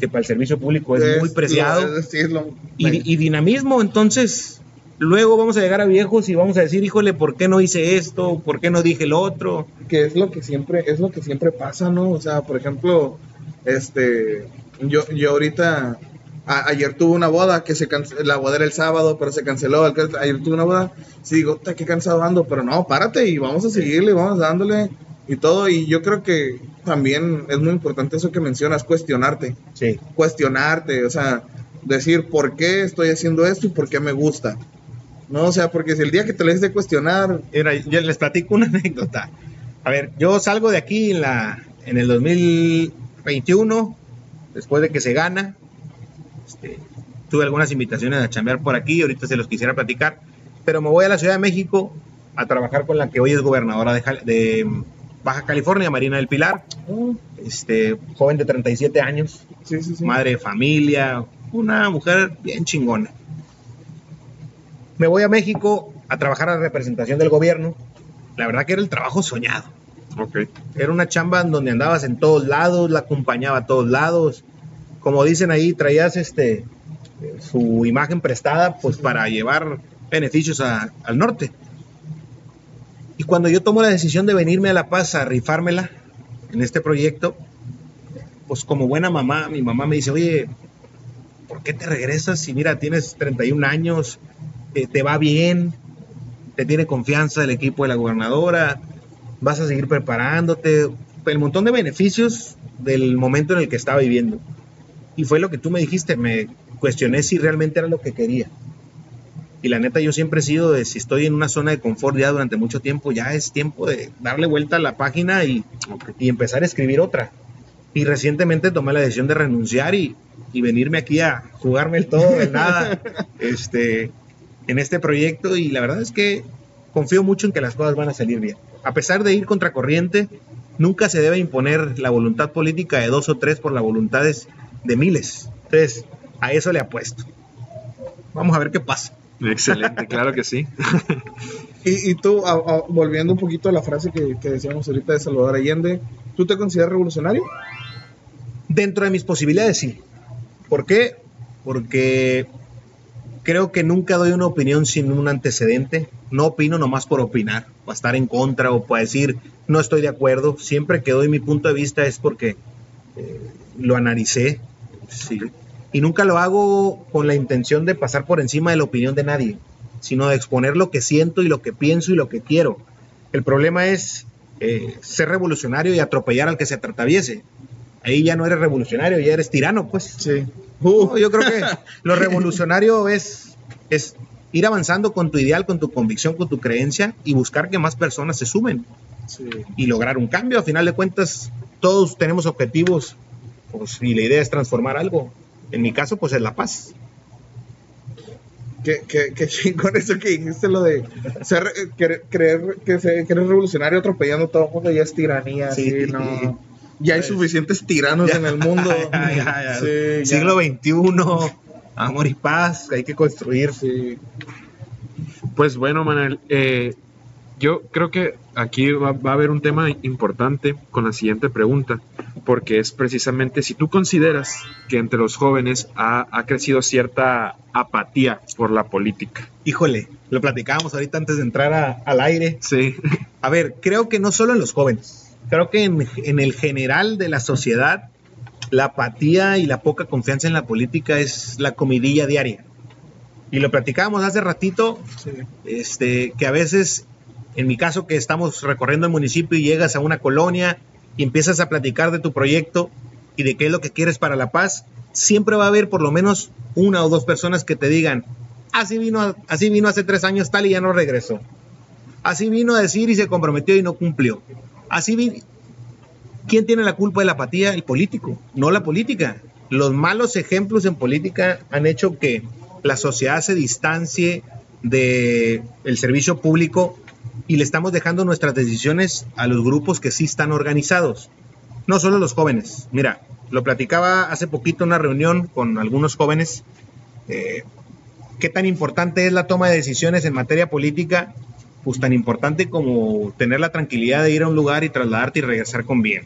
que para el servicio público es, muy preciado. decirlo. y dinamismo. Entonces, luego vamos a llegar a viejos y vamos a decir, híjole, ¿por qué no hice esto? ¿Por qué no dije lo otro? que es lo que siempre es lo que siempre pasa no o sea por ejemplo este yo yo ahorita a- ayer tuve una boda que se canc- la boda era el sábado pero se canceló el- ayer tuve una boda sí digo "Ta, qué cansado ando pero no párate y vamos a seguirle vamos dándole y todo y yo creo que también es muy importante eso que mencionas cuestionarte Sí. cuestionarte o sea decir por qué estoy haciendo esto y por qué me gusta no o sea porque si el día que te lo de cuestionar Mira, yo les platico una anécdota. A ver, yo salgo de aquí en, la, en el 2021, después de que se gana. Este, tuve algunas invitaciones a chambear por aquí, ahorita se los quisiera platicar. Pero me voy a la Ciudad de México a trabajar con la que hoy es gobernadora de, Baja California, Marina del Pilar. Este, joven de 37 años, sí sí sí madre de familia, una mujer bien chingona. Me voy a México a trabajar a la representación del gobierno. La verdad que era el trabajo soñado. Era una chamba en donde andabas en todos lados, la acompañaba a todos lados. Como dicen ahí, traías este su imagen prestada pues para llevar beneficios al norte. Y cuando yo tomo la decisión de venirme a La Paz a rifármela en este proyecto, pues como buena mamá, mi mamá me dice, oye, ¿por qué te regresas si mira, tienes 31 años, te va bien, te tiene confianza el equipo de la gobernadora, vas a seguir preparándote, el montón de beneficios del momento en el que estaba viviendo. Y fue lo que tú me dijiste, me cuestioné si realmente era lo que quería. Y la neta, yo siempre he sido de si estoy en una zona de confort ya durante mucho tiempo, ya es tiempo de darle vuelta a la página y, y empezar a escribir otra. Y recientemente tomé la decisión de renunciar y, y venirme aquí a jugarme el todo de nada este, en este proyecto. Y la verdad es que confío mucho en que las cosas van a salir bien. A pesar de ir contracorriente, nunca se debe imponer la voluntad política de dos o tres por las voluntades de miles. Entonces, a eso le apuesto. Vamos a ver qué pasa. Excelente, claro que sí. Y, y tú, a- a- volviendo un poquito a la frase que, que decíamos ahorita de Salvador Allende, ¿tú te consideras revolucionario? Dentro de mis posibilidades, sí. ¿Por qué? Porque creo que nunca doy una opinión sin un antecedente. No opino nomás por opinar, para estar en contra o para decir no estoy de acuerdo. Siempre que doy mi punto de vista es porque eh, lo analicé. Sí. Y nunca lo hago con la intención de pasar por encima de la opinión de nadie, sino de exponer lo que siento y lo que pienso y lo que quiero. El problema es eh, ser revolucionario y atropellar al que se atraviese. Ahí ya no eres revolucionario, ya eres tirano, pues. Sí. No, yo creo que lo revolucionario es, es ir avanzando con tu ideal, con tu convicción, con tu creencia y buscar que más personas se sumen Sí. y lograr un cambio. A final de cuentas, todos tenemos objetivos pues, y la idea es transformar algo. En mi caso, pues es la paz. Que, que, que chingón eso que dijiste, lo de ser, eh, creer que, se- que eres revolucionario atropellando a todo el mundo, ya es tiranía. Sí. Sí, no. Ya hay Pues, suficientes tiranos en el mundo. Ya, ya, ya. Sí, ya. Siglo XXI, amor y paz, hay que construir. Sí. Pues bueno, Manuel, eh, yo creo que aquí va, va a haber un tema importante con la siguiente pregunta, porque es precisamente si tú consideras que entre los jóvenes ha, ha crecido cierta apatía por la política. Híjole, lo platicábamos ahorita antes de entrar a- al aire. Sí, A ver, creo que no solo en los jóvenes, creo que en, en el general de la sociedad, la apatía y la poca confianza en la política es la comidilla diaria. Y lo platicábamos hace ratito, este, que a veces, en mi caso, que estamos recorriendo el municipio y llegas a una colonia y empiezas a platicar de tu proyecto y de qué es lo que quieres para la paz, siempre va a haber por lo menos una o dos personas que te digan, así vino, así vino hace tres años tal y ya no regresó. Así vino a decir y se comprometió y no cumplió. Así vi- ¿Quién tiene la culpa de la apatía? El político, no la política. Los malos ejemplos en política han hecho que la sociedad se distancie del servicio público y le estamos dejando nuestras decisiones a los grupos que sí están organizados. No solo los jóvenes. Mira, lo platicaba hace poquito en una reunión con algunos jóvenes. eh, ¿Qué tan importante es la toma de decisiones en materia política? Pues tan importante como tener la tranquilidad de ir a un lugar y trasladarte y regresar con bien.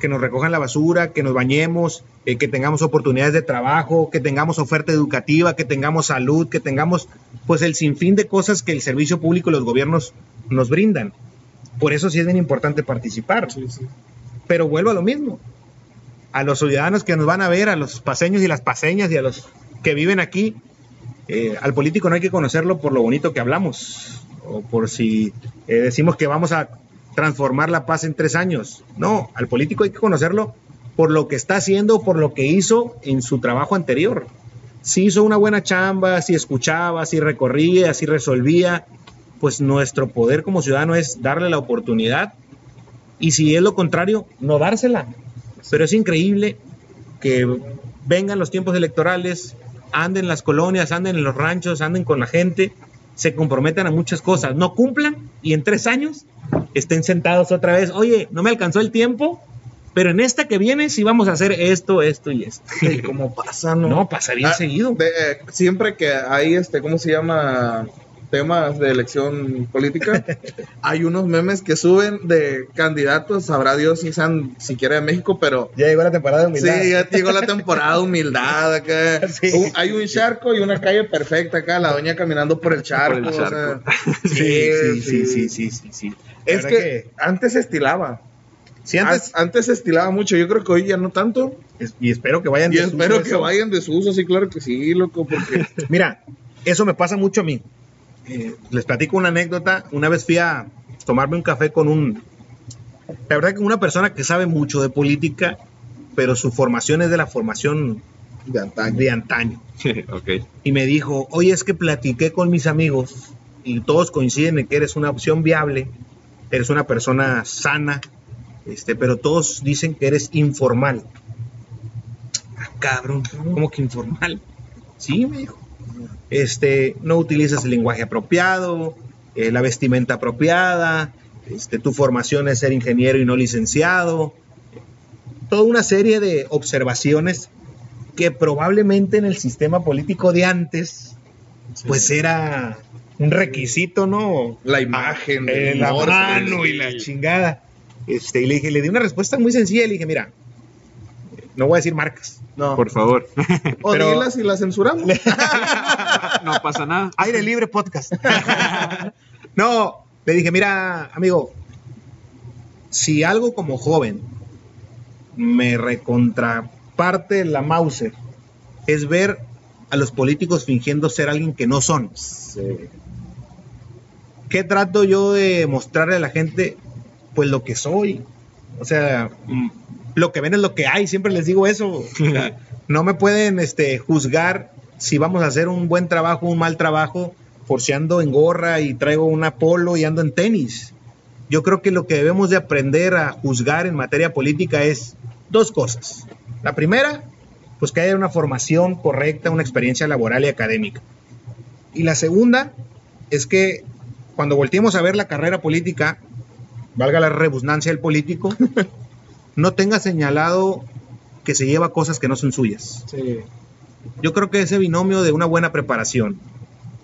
Que nos recojan la basura, que nos bañemos, eh, que tengamos oportunidades de trabajo, que tengamos oferta educativa, que tengamos salud, que tengamos pues el sinfín de cosas que el servicio público y los gobiernos nos brindan. Por eso sí es bien importante participar. Pero vuelvo a lo mismo. A los ciudadanos que nos van a ver, a los paseños y las paseñas y a los que viven aquí, eh, al político no hay que conocerlo por lo bonito que hablamos o por si eh, decimos que vamos a transformar la paz en tres años. No, al político hay que conocerlo por lo que está haciendo, por lo que hizo en su trabajo anterior. Si hizo una buena chamba, si escuchaba, si recorría, si resolvía, pues nuestro poder como ciudadano es darle la oportunidad y si es lo contrario, no dársela. Pero es increíble que vengan los tiempos electorales, anden en las colonias, anden en los ranchos, anden con la gente, se comprometan a muchas cosas, no cumplan y en tres años estén sentados otra vez. Oye, no me alcanzó el tiempo, pero en esta que viene sí vamos a hacer esto, esto y esto. Y como pasa, ¿no? No, pasa bien Ah, seguido. de- eh, siempre que hay este, ¿cómo se llama? Temas de elección política, hay unos memes que suben de candidatos, sabrá Dios si sean siquiera de México, pero Ya llegó la temporada de sí, humildad. ya llegó la temporada de humildad acá. Sí. Un- hay un charco y una calle perfecta acá, la doña caminando por el charco. el o sea, charco. Sí, sí, sí, sí, sí, sí, sí. Es que, antes se estilaba. sí, antes, Antes, se estilaba mucho, yo creo que hoy ya no tanto. es- y espero que vayan Y espero que eso. vayan de su uso, sí, claro que sí, loco, porque Mira, eso me pasa mucho a mí. Eh, les platico una anécdota. Una vez fui a tomarme un café con un... La verdad que una persona que sabe mucho de política, pero su formación es de la formación de antaño. de antaño. Y me dijo, oye, es que platiqué con mis amigos y todos coinciden en que eres una opción viable, eres una persona sana, este, pero todos dicen que eres informal. Ah, cabrón, ¿cómo que informal? Sí, me dijo. Este, no utilizas el lenguaje apropiado, eh, la vestimenta apropiada, este, tu formación es ser ingeniero y no licenciado. Toda una serie de observaciones que probablemente en el sistema político de antes, pues era un requisito, ¿no? La imagen, Ah, eh, el la mano y la chingada. Este, y le dije, le di una respuesta muy sencilla, le dije, mira, no voy a decir marcas. No. Por favor. o pero- dilas y las censuramos. no pasa nada. Aire libre podcast. no, le dije, mira, amigo, si algo como joven me recontraparte la Mauser es ver a los políticos fingiendo ser alguien que no son. ¿Qué trato yo de mostrarle a la gente? Pues lo que soy. O sea, lo que ven es lo que hay, siempre les digo eso. O sea, no me pueden este, juzgar si vamos a hacer un buen trabajo, un mal trabajo, por si ando en gorra y traigo un polo y ando en tenis. Yo creo que lo que debemos de aprender a juzgar en materia política es dos cosas. La primera, pues que haya una formación correcta, una experiencia laboral y académica. Y la segunda es que cuando volteemos a ver la carrera política, valga la rebusnancia del político, no tenga señalado que se lleva cosas que no son suyas. Yo creo que ese binomio de una buena preparación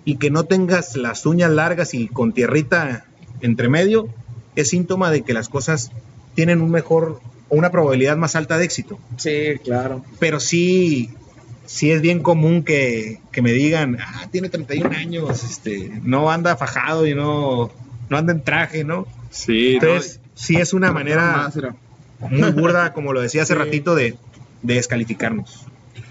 y que no tengas las uñas largas y con tierrita entre medio es síntoma de que las cosas tienen un mejor o una probabilidad más alta de éxito. Sí, claro. Pero sí, sí es bien común que, que me digan, ah, tiene 31 años, este, no anda fajado y no, no anda en traje, ¿no? Sí, Entonces, sí es una manera Más. Muy burda, como lo decía hace Sí. ratito, de, de descalificarnos.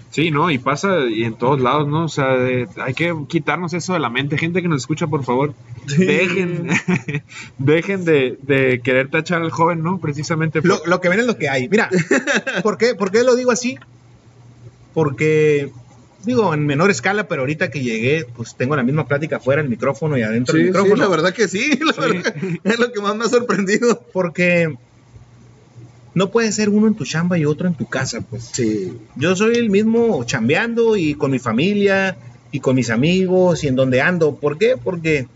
Sí, ¿no? Y pasa y en todos lados, ¿no? O sea, de- hay que quitarnos eso de la mente. Gente que nos escucha, por favor, dejen, dejen de, de querer tachar al joven, ¿no? Precisamente. por- Lo, lo que ven es lo que hay. Mira, ¿por qué, ¿por qué lo digo así? Porque, digo, en menor escala, pero ahorita que llegué, pues tengo la misma plática fuera del micrófono y adentro Sí, del sí, micrófono. la verdad que sí, la verdad, es lo que más me ha sorprendido. Porque no puede ser uno en tu chamba y otro en tu casa, pues. Sí. Yo soy el mismo chambeando y con mi familia y con mis amigos y en donde ando. ¿Por qué? Porque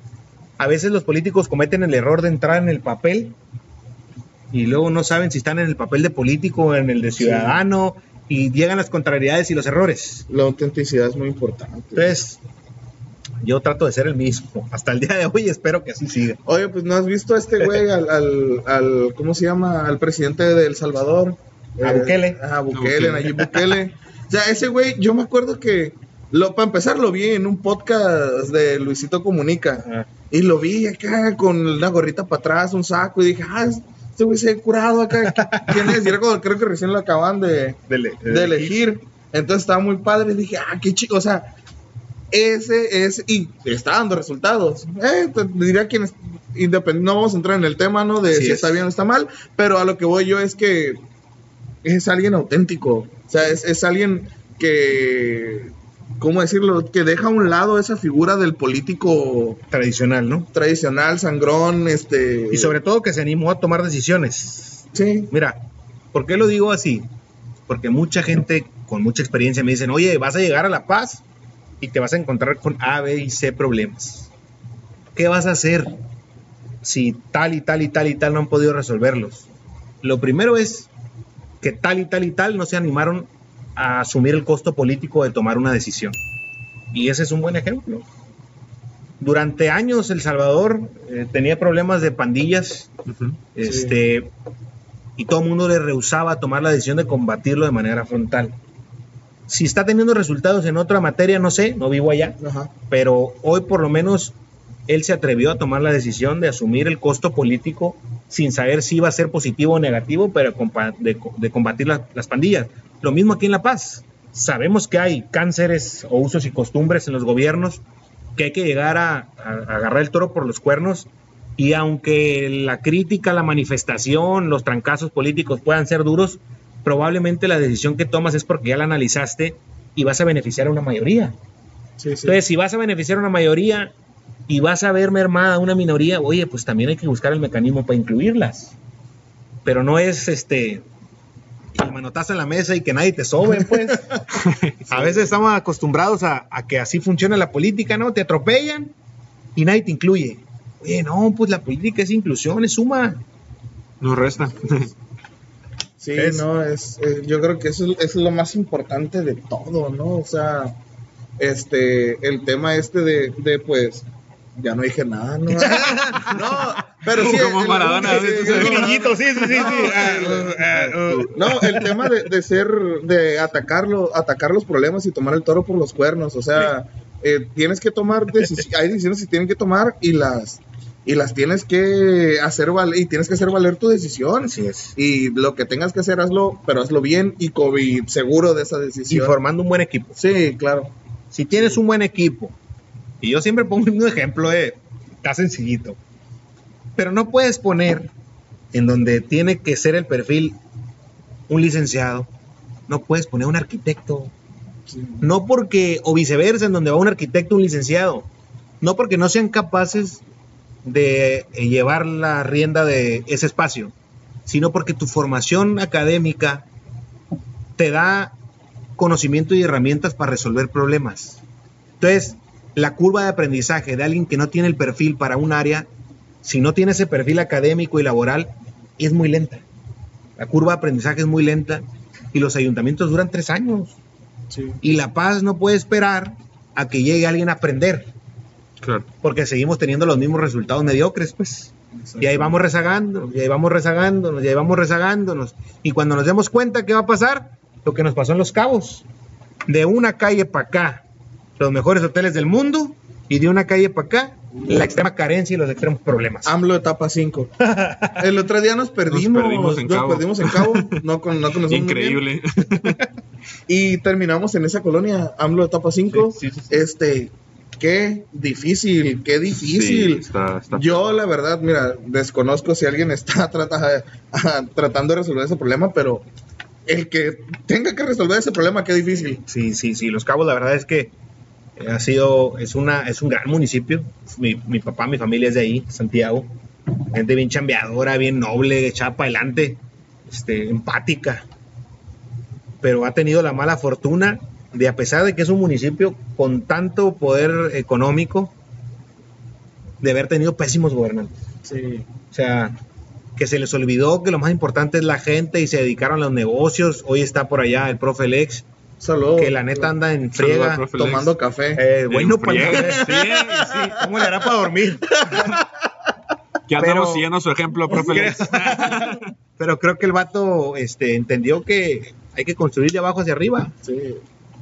a veces los políticos cometen el error de entrar en el papel y luego no saben si están en el papel de político o en el de ciudadano y llegan las contrariedades y los errores. La autenticidad es muy importante. Entonces, yo trato de ser el mismo. Hasta el día de hoy espero que así siga. Oye, pues no has visto a este güey, al, al, al- ¿cómo se llama? Al presidente de El Salvador. A Bukele. A Bukele, Bukele. Nayib Bukele. O sea, ese güey, yo me acuerdo que, lo, para empezar, lo vi en un podcast de Luisito Comunica. Ajá. Y lo vi acá con una gorrita para atrás, un saco, y dije, ah, este güey se ha curado acá. ¿Quién es? Y creo que recién lo acaban de, de elegir. Entonces estaba muy padre. Dije, ah, qué chico. O sea, ese es. Y está dando resultados. Eh, te diría quien es independiente. No vamos a entrar en el tema, ¿no? De si es. está bien o está mal. Pero a lo que voy yo es que es alguien auténtico. O sea, es, es alguien que. ¿Cómo decirlo? Que deja a un lado esa figura del político Tradicional, ¿no? tradicional, sangrón, este. Y sobre todo que se animó a tomar decisiones. Sí. Mira, ¿por qué lo digo así? Porque mucha gente con mucha experiencia me dicen, oye, vas a llegar a La Paz y te vas a encontrar con A, B y C problemas. ¿Qué vas a hacer si tal y tal y tal y tal no han podido resolverlos? Lo primero es que tal y tal y tal no se animaron a asumir el costo político de tomar una decisión. Y ese es un buen ejemplo. Durante años El Salvador eh, tenía problemas de pandillas, este, y todo el mundo le rehusaba tomar la decisión de combatirlo de manera frontal. Si está teniendo resultados en otra materia, no sé, no vivo allá, Ajá. pero hoy por lo menos él se atrevió a tomar la decisión de asumir el costo político sin saber si iba a ser positivo o negativo, pero de, de combatir la- las pandillas. Lo mismo aquí en La Paz. Sabemos que hay cánceres o usos y costumbres en los gobiernos, que hay que llegar a, a- a agarrar el toro por los cuernos y aunque la crítica, la manifestación, los trancazos políticos puedan ser duros, probablemente la decisión que tomas es porque ya la analizaste y vas a beneficiar a una mayoría. Sí, sí. Entonces, si vas a beneficiar a una mayoría y vas a ver mermada a una minoría, oye, pues también hay que buscar el mecanismo para incluirlas. Pero no es este el manotazo en la mesa y que nadie te sobe, pues. A veces estamos acostumbrados a, a que así funciona la política, ¿no? Te atropellan y nadie te incluye. Oye, no, pues la política es inclusión, es suma. Nos resta. Sí, no, es, yo creo que eso es, lo más importante de todo, ¿no? O sea, este, el tema este de, de pues, ya no dije nada, ¿no? no, pero sí. Como el- Maradona, sí, ¿ves? sí, Un sí, niñito, sí, sí, sí, sí. No, el tema de, de ser, de atacarlo, atacar los problemas y tomar el toro por los cuernos, o sea, eh, tienes que tomar decisiones, hay decisiones que tienen que tomar y las, y las tienes que hacer valer, y tienes que hacer valer tu decisión. Así es. Y lo que tengas que hacer, hazlo, pero hazlo bien y, y seguro de esa Y decisión. formando un buen equipo. Sí, claro. Si tienes un buen equipo, y yo siempre pongo un ejemplo de, está sencillito, pero no puedes poner en donde tiene que ser el perfil un licenciado, no puedes poner un arquitecto, no porque, o viceversa, en donde va un arquitecto, un licenciado, no porque no sean capaces de eh, llevar la rienda de ese espacio, sino porque tu formación académica te da conocimiento y herramientas para resolver problemas. Entonces, la curva de aprendizaje de alguien que no tiene el perfil para un área, si no tiene ese perfil académico y laboral, es muy lenta. La curva de aprendizaje es muy lenta y los ayuntamientos duran tres años. Sí. Y La Paz no puede esperar a que llegue alguien a aprender, Claro. porque seguimos teniendo los mismos resultados mediocres, pues. Y ahí vamos rezagándonos, y ahí vamos rezagándonos, y ahí vamos rezagándonos. Y cuando nos demos cuenta, ¿qué va a pasar? Lo que nos pasó en Los Cabos. De una calle para acá, los mejores hoteles del mundo, y de una calle para acá, la extrema carencia y los extremos problemas. AMLO etapa 5. El otro día nos perdimos. perdimos en nos Cabo. perdimos en Cabo. No, con, no conocemos muy bien. Increíble. Y terminamos en esa colonia, AMLO etapa 5. Sí, sí, sí. Este, qué difícil, qué difícil. Sí, está- está Yo, la verdad, mira, desconozco si alguien está trata- ah, tratando de resolver ese problema, pero el que tenga que resolver ese problema, qué difícil. Sí, sí, sí. Los Cabos, la verdad es que ha sido, es una, es un gran municipio. Mi, mi papá, mi familia es de ahí, Santiago. Gente bien chambeadora, bien noble, echada para adelante, este, empática. Pero ha tenido la mala fortuna de, a pesar de que es un municipio con tanto poder económico, de haber tenido pésimos gobernantes. Sí. O sea, que se les olvidó que lo más importante es la gente y se dedicaron a los negocios. Hoy está por allá el profe Lex, Solo que la neta anda en friega. tomando café. Eh, bueno, En para café. Sí, sí. ¿Cómo le hará para dormir? Andamos Pero- siguiendo su ejemplo, profe. Lex. Pero creo que el vato este, entendió que hay que construir de abajo hacia arriba. Sí.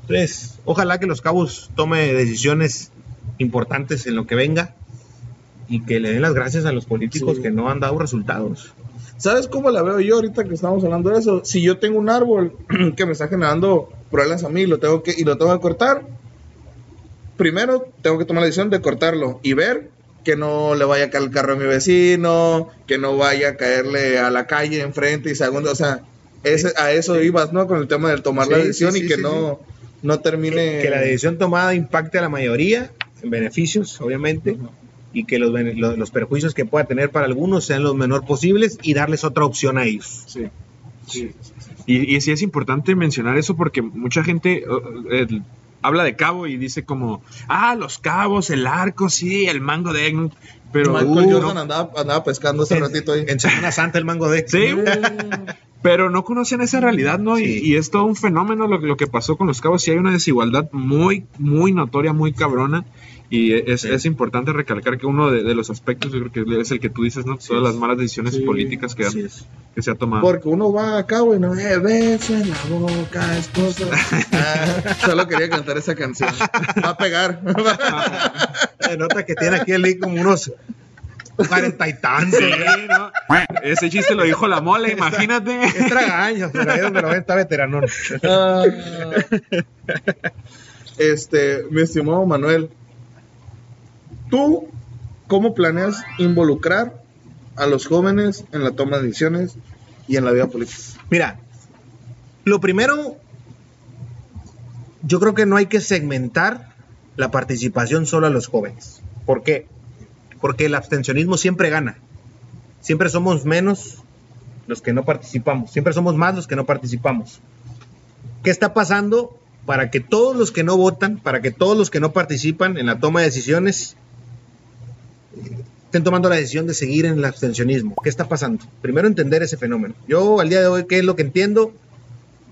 Entonces, ojalá que los cabos tome decisiones importantes en lo que venga y que le den las gracias a los políticos Sí. que no han dado resultados. ¿Sabes cómo la veo yo ahorita que estamos hablando de eso? Si yo tengo un árbol que me está generando problemas a mí lo tengo que, y lo tengo que cortar, primero tengo que tomar la decisión de cortarlo y ver que no le vaya a caer el carro a mi vecino, que no vaya a caerle a la calle enfrente y segundo, o sea, ese, a eso ibas, ¿no? Con el tema del tomar la Sí, decisión sí, y que no, no termine... Que, que la decisión tomada impacte a la mayoría en beneficios, obviamente, y que los, bene- lo- los perjuicios que pueda tener para algunos sean los menor posibles y darles otra opción a ellos. Sí. Sí. Y, y sí es importante mencionar eso porque mucha gente uh, el- habla de cabo y dice como, ah, los cabos, el arco, sí, el mango de Egmont, pero... Michael uh, Jordan no- andaba, andaba pescando hace En- ratito ahí. En Semana Santa el mango de... Sí, pero no conocen esa realidad, ¿no? Y- Sí. Y, es todo un fenómeno lo, lo que pasó con los cabos. Sí hay una desigualdad muy, muy notoria, muy cabrona. Y es, Sí. es importante recalcar que uno de, de los aspectos, yo creo que es el que tú dices, ¿no? Todas las malas decisiones Sí, políticas que, es. que se ha tomado. Porque uno va acá, güey, no, eh, beso en la boca, esposa. Ah, solo quería cantar esa canción. Va a pegar. Se nota que tiene aquí el Lee como unos cuarenta y tantos. Sí, ¿no? Ese chiste lo dijo la mole, imagínate. Es tragaños, pero ahí donde lo ven está veterano. Ah. este, mi estimado Manuel, ¿tú cómo planeas involucrar a los jóvenes en la toma de decisiones y en la vida política? Mira, lo primero, yo creo que no hay que segmentar la participación solo a los jóvenes. ¿Por qué? Porque el abstencionismo siempre gana. Siempre somos menos los que no participamos. Siempre somos más los que no participamos. ¿Qué está pasando para que todos los que no votan, para que todos los que no participan en la toma de decisiones estén tomando la decisión de seguir en el abstencionismo? ¿Qué está pasando? Primero entender ese fenómeno. Yo al día de hoy, ¿qué es lo que entiendo?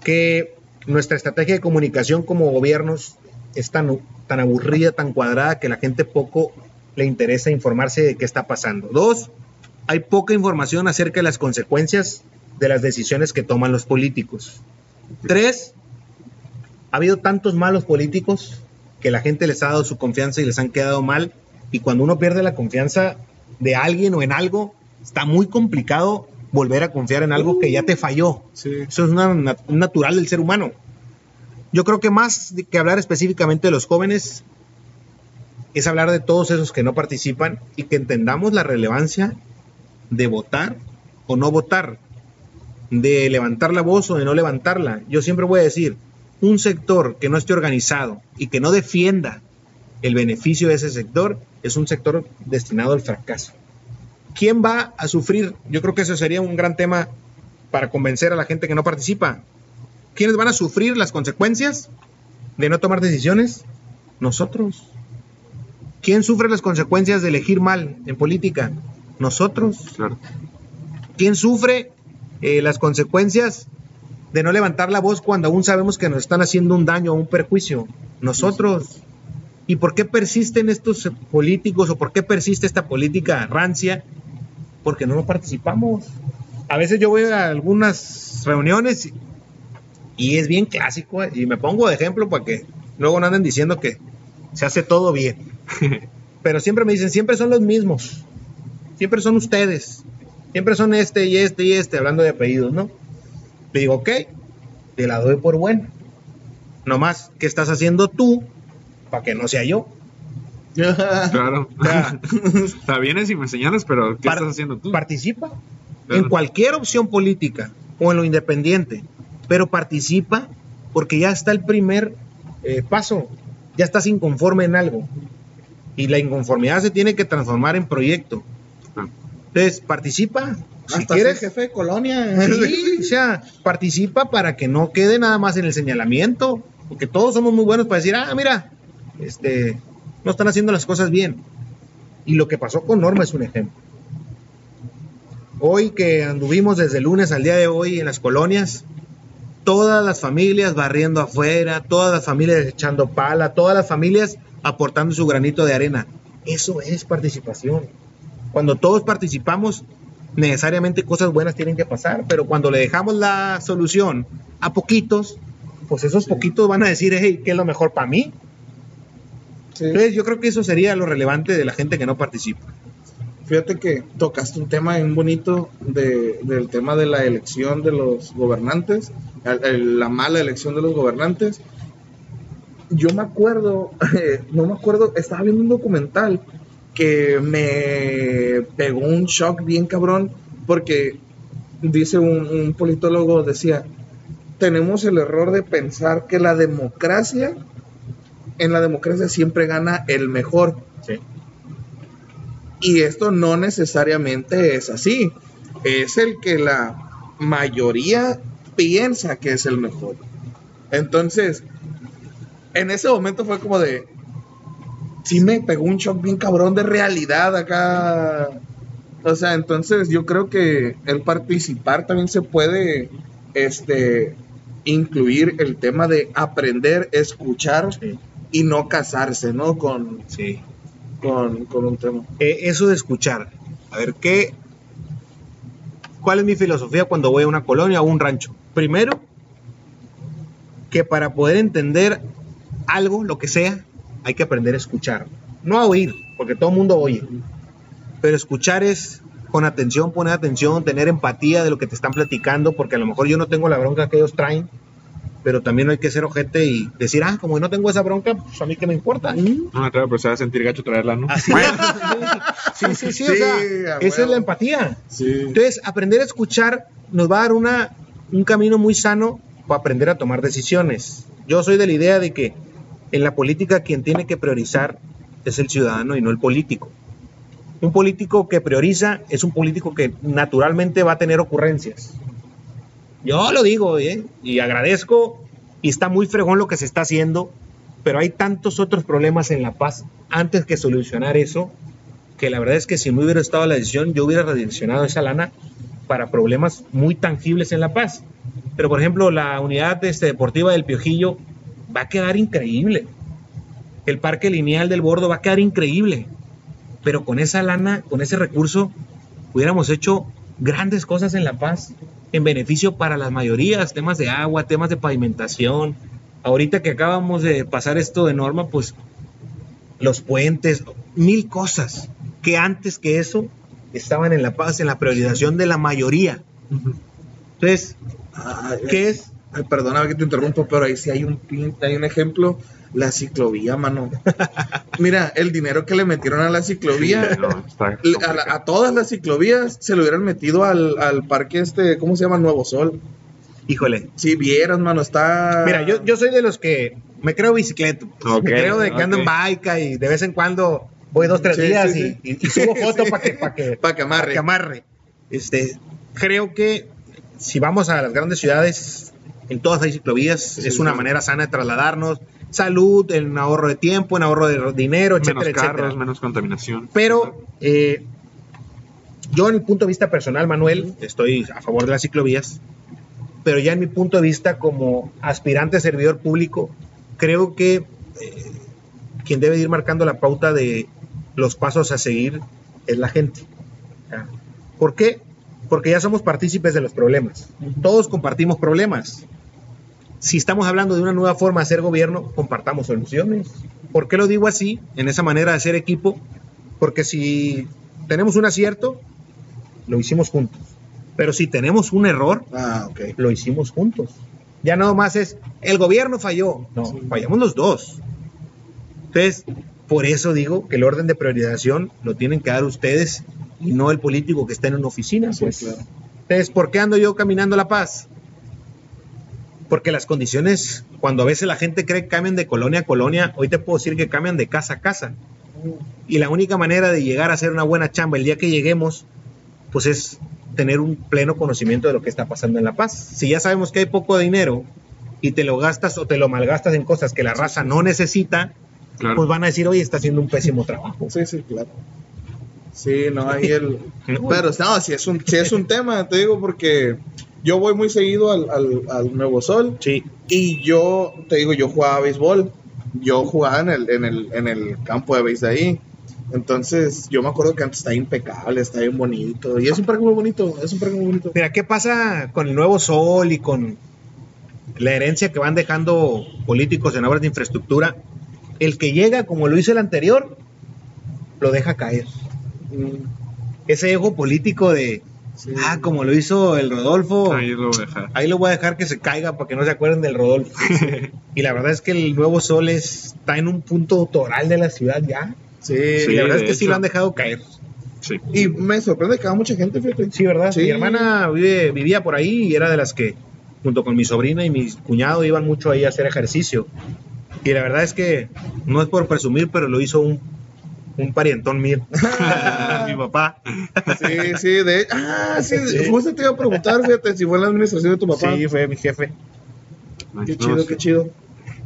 Que nuestra estrategia de comunicación como gobiernos es tan, tan aburrida, tan cuadrada, que la gente poco le interesa informarse de qué está pasando. Dos, hay poca información acerca de las consecuencias de las decisiones que toman los políticos. Tres, ha habido tantos malos políticos que la gente les ha dado su confianza y les han quedado mal. Y cuando uno pierde la confianza de alguien o en algo, está muy complicado volver a confiar en algo que ya te falló. Eso es una, nat- un natural del ser humano. Yo creo que más que hablar específicamente de los jóvenes, es hablar de todos esos que no participan y que entendamos la relevancia de votar o no votar, de levantar la voz o de no levantarla. Yo siempre voy a decir, un sector que no esté organizado y que no defienda el beneficio de ese sector es un sector destinado al fracaso. ¿Quién va a sufrir? Yo creo que eso sería un gran tema para convencer a la gente que no participa. ¿Quiénes van a sufrir las consecuencias de no tomar decisiones? Nosotros. ¿Quién sufre las consecuencias de elegir mal en política? Nosotros. Claro. ¿Quién sufre eh, las consecuencias de no levantar la voz cuando aún sabemos que nos están haciendo un daño o un perjuicio? Nosotros. ¿Y por qué persisten estos políticos o por qué persiste esta política rancia porque no participamos. A veces yo voy a algunas reuniones y, y es bien clásico, eh, y me pongo de ejemplo para que luego no anden diciendo que se hace todo bien. Pero siempre me dicen, siempre son los mismos, siempre son ustedes, siempre son este y este y este, hablando de apellidos, ¿no? Le digo, ok, te la doy por buena. Nomás, ¿qué estás haciendo tú para que no sea yo? Claro. Está bien si me señalas, pero ¿qué estás haciendo tú? Participa Claro. en cualquier opción política o en lo independiente, pero participa porque ya está el primer eh, paso, ya estás inconforme en algo y la inconformidad se tiene que transformar en proyecto. Ah. Entonces, participa. Si Hasta quieres, jefe de colonia. Sí, o sea, participa para que no quede nada más en el señalamiento, porque todos somos muy buenos para decir, ah, mira, este, no están haciendo las cosas bien. Y lo que pasó con Norma es un ejemplo. Hoy que anduvimos desde el lunes al día de hoy en las colonias, todas las familias barriendo afuera, todas las familias echando pala, todas las familias aportando su granito de arena. Eso es participación. Cuando todos participamos, necesariamente cosas buenas tienen que pasar, pero cuando le dejamos la solución a poquitos, pues esos poquitos van a decir, hey, ¿qué es lo mejor para mí? Sí. Entonces yo creo que eso sería lo relevante de la gente que no participa. Fíjate que tocaste un tema bien bonito de- del tema de la elección de los gobernantes, la mala elección de los gobernantes. Yo me acuerdo, no me acuerdo, estaba viendo un documental que me pegó un shock bien cabrón porque dice un, un politólogo, decía, tenemos el error de pensar que la democracia, en la democracia siempre gana el mejor. Sí. Y esto no necesariamente es así. Es el que la mayoría piensa que es el mejor. Entonces, en ese momento fue como de. Sí me pegó un shock bien cabrón de realidad acá. O sea, entonces yo creo que el participar también se puede este, incluir el tema de aprender, escuchar Sí. y no casarse, ¿no? Con, Sí. con, con un tema. Eh, eso de escuchar. A ver, ¿qué? ¿Cuál es mi filosofía cuando voy a una colonia o un rancho? Primero, que para poder entender algo, lo que sea, hay que aprender a escuchar. No a oír, porque todo el mundo oye. Pero escuchar es con atención, poner atención, tener empatía de lo que te están platicando, porque a lo mejor yo no tengo la bronca que ellos traen, pero también hay que ser ojete y decir, ah, como no tengo esa bronca, pues a mí qué me importa. No, claro, pero se va a sentir gacho traerla, ¿no? Así. Sí, sí, sí, o sea, esa es la empatía. Sí. Entonces, aprender a escuchar nos va a dar una, un camino muy sano para aprender a tomar decisiones. Yo soy de la idea de que en la política quien tiene que priorizar es el ciudadano y no el político. Un político que prioriza es un político que naturalmente va a tener ocurrencias. Yo lo digo, ¿eh? y agradezco, y está muy fregón lo que se está haciendo, pero hay tantos otros problemas en La Paz antes que solucionar eso, que la verdad es que si no hubiera estado la decisión, yo hubiera redireccionado esa lana para problemas muy tangibles en La Paz. Pero, por ejemplo, la unidad este, deportiva del Piojillo va a quedar increíble. El parque lineal del Bordo va a quedar increíble. Pero con esa lana, con ese recurso, hubiéramos hecho grandes cosas en La Paz en beneficio para las mayorías, temas de agua, temas de pavimentación. Ahorita que acabamos de pasar esto de norma, pues los puentes, mil cosas que antes que eso estaban en La Paz, en la priorización de la mayoría. Entonces, Ay, ¿qué es? Ay, perdóname que te interrumpo, pero ahí sí hay un pin- hay un ejemplo, la ciclovía, mano. Mira, el dinero que le metieron a la ciclovía, Sí, no, a, complicado. la- a todas las ciclovías se lo hubieran metido al, al parque este, ¿cómo se llama? Nuevo Sol. Híjole. Si vieras, mano, está... Mira, yo, yo soy de los que me creo bicicleta. Me creo de que ando en bike y de vez en cuando voy dos, tres Sí, días sí, y, y- y subo foto Sí. para que, para que, Pa' que amarre. pa' que amarre. Este, creo que si vamos a las grandes ciudades, en todas hay ciclovías, Sí, es una sí. manera sana de trasladarnos. Salud, en ahorro de tiempo, en ahorro de dinero, etcétera, menos etcétera. carros, menos contaminación. Pero eh, yo en mi punto de vista personal, Manuel, estoy a favor de las ciclovías, pero ya en mi punto de vista como aspirante servidor público, creo que eh, quien debe ir marcando la pauta de los pasos a seguir es la gente. Sea, ¿Por qué? Porque ya somos partícipes de los problemas. Todos compartimos problemas. Si estamos hablando de una nueva forma de hacer gobierno, compartamos soluciones. ¿Por qué lo digo así, en esa manera de hacer equipo? Porque si tenemos un acierto, lo hicimos juntos. Pero si tenemos un error, Ah, ok. lo hicimos juntos. Ya nada más es, el gobierno falló. No, fallamos los dos. Entonces, por eso digo que el orden de priorización lo tienen que dar ustedes y no el político que está en una oficina. Pues. claro. Entonces, ¿por qué ando yo caminando la paz? Porque las condiciones, cuando a veces la gente cree que cambian de colonia a colonia, hoy te puedo decir que cambian de casa a casa. Y la única manera de llegar a hacer una buena chamba el día que lleguemos, pues es tener un pleno conocimiento de lo que está pasando en La Paz. Si ya sabemos que hay poco dinero y te lo gastas o te lo malgastas en cosas que la raza no necesita, Claro. pues van a decir, oye, está haciendo un pésimo trabajo. Sí, sí, claro. Sí, no, ahí el... Pero no, si es un, si es un tema, te digo, porque yo voy muy seguido al, al, al Nuevo Sol Sí, y yo, te digo, yo jugaba béisbol. Yo jugaba en el, en el, en el campo de béis de ahí. Entonces, yo me acuerdo que antes está impecable, está bien bonito. Y es un parque muy bonito, es un parque muy bonito. Mira, ¿qué pasa con el nuevo sol y con la herencia que van dejando políticos en obras de infraestructura? El que llega, como lo hizo el anterior, lo deja caer. Ese ego político de, sí. ah, como lo hizo el Rodolfo, Ahí lo voy a dejar. ahí lo voy a dejar que se caiga para que no se acuerden del Rodolfo. y la verdad es que el nuevo sol es- está en un punto autoral de la ciudad ya. Sí, la verdad es que sí lo han dejado caer. Sí. Y me sorprende que va mucha gente, fíjate. Sí, ¿verdad? Sí. Mi hermana vive- vivía por ahí y era de las que, junto con mi sobrina y mi cuñado, iban mucho ahí a hacer ejercicio. Y la verdad es que, no es por presumir, pero lo hizo un, un parientón mío. mi papá. Sí, sí, de Ah, sí, Sí. justo te iba a preguntar, fíjate, si fue en la administración de tu papá. Sí, fue mi jefe. Qué chido, qué chido.